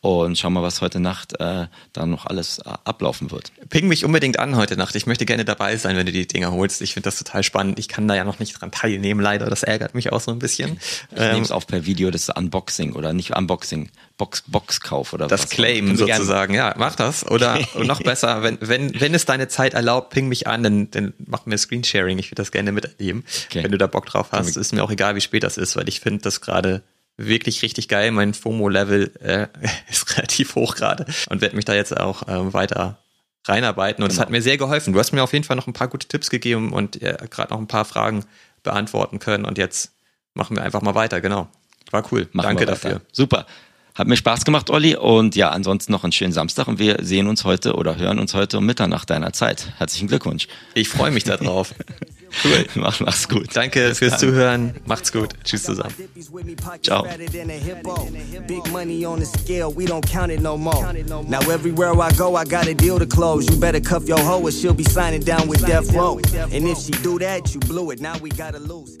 Speaker 2: und schauen mal, was heute Nacht äh, da noch alles äh, ablaufen wird.
Speaker 1: Ping mich unbedingt an heute Nacht. Ich möchte gerne dabei sein, wenn du die Dinger holst. Ich finde das total spannend. Ich kann da ja noch nicht dran teilnehmen, leider. Das ärgert mich auch so ein bisschen.
Speaker 2: Ich nehme es auf per Video, das Unboxing oder nicht Unboxing, Box, Boxkauf oder
Speaker 1: das
Speaker 2: was.
Speaker 1: Claim
Speaker 2: wir gerne-
Speaker 1: sozusagen. Ja, mach das. Oder noch besser, wenn, wenn, wenn es deine Zeit erlaubt, ping mich an, dann, dann machen wir Screensharing. Ich würde das gerne miterleben.
Speaker 2: Okay.
Speaker 1: Wenn du da Bock drauf hast, ist mir auch egal, wie spät das ist, weil ich finde das gerade wirklich richtig geil. Mein FOMO-Level äh, ist relativ hoch gerade und werde mich da jetzt auch ähm, weiter reinarbeiten. Und es
Speaker 2: Genau.
Speaker 1: hat mir sehr geholfen. Du hast mir auf jeden Fall noch ein paar gute Tipps gegeben und äh, gerade noch ein paar Fragen beantworten können. Und jetzt machen wir einfach mal weiter. Genau. War cool.
Speaker 2: Machen
Speaker 1: Danke dafür.
Speaker 2: Super. Hat mir Spaß gemacht, Olli. Und ja, ansonsten noch einen schönen Samstag und wir sehen uns heute oder hören uns heute um Mitternacht deiner Zeit. Herzlichen Glückwunsch.
Speaker 1: Ich freue mich darauf. Cool.
Speaker 2: Mach, mach's gut.
Speaker 1: Danke fürs Zuhören. Macht's gut. Tschüss zusammen.
Speaker 2: Ciao.
Speaker 3: Big money on the scale, we don't count it no more. Now everywhere I go, I got a deal to close. You better cuff your hoe or she'll be signing down with Death Row. And if she do that, you blew it. Now we gotta lose.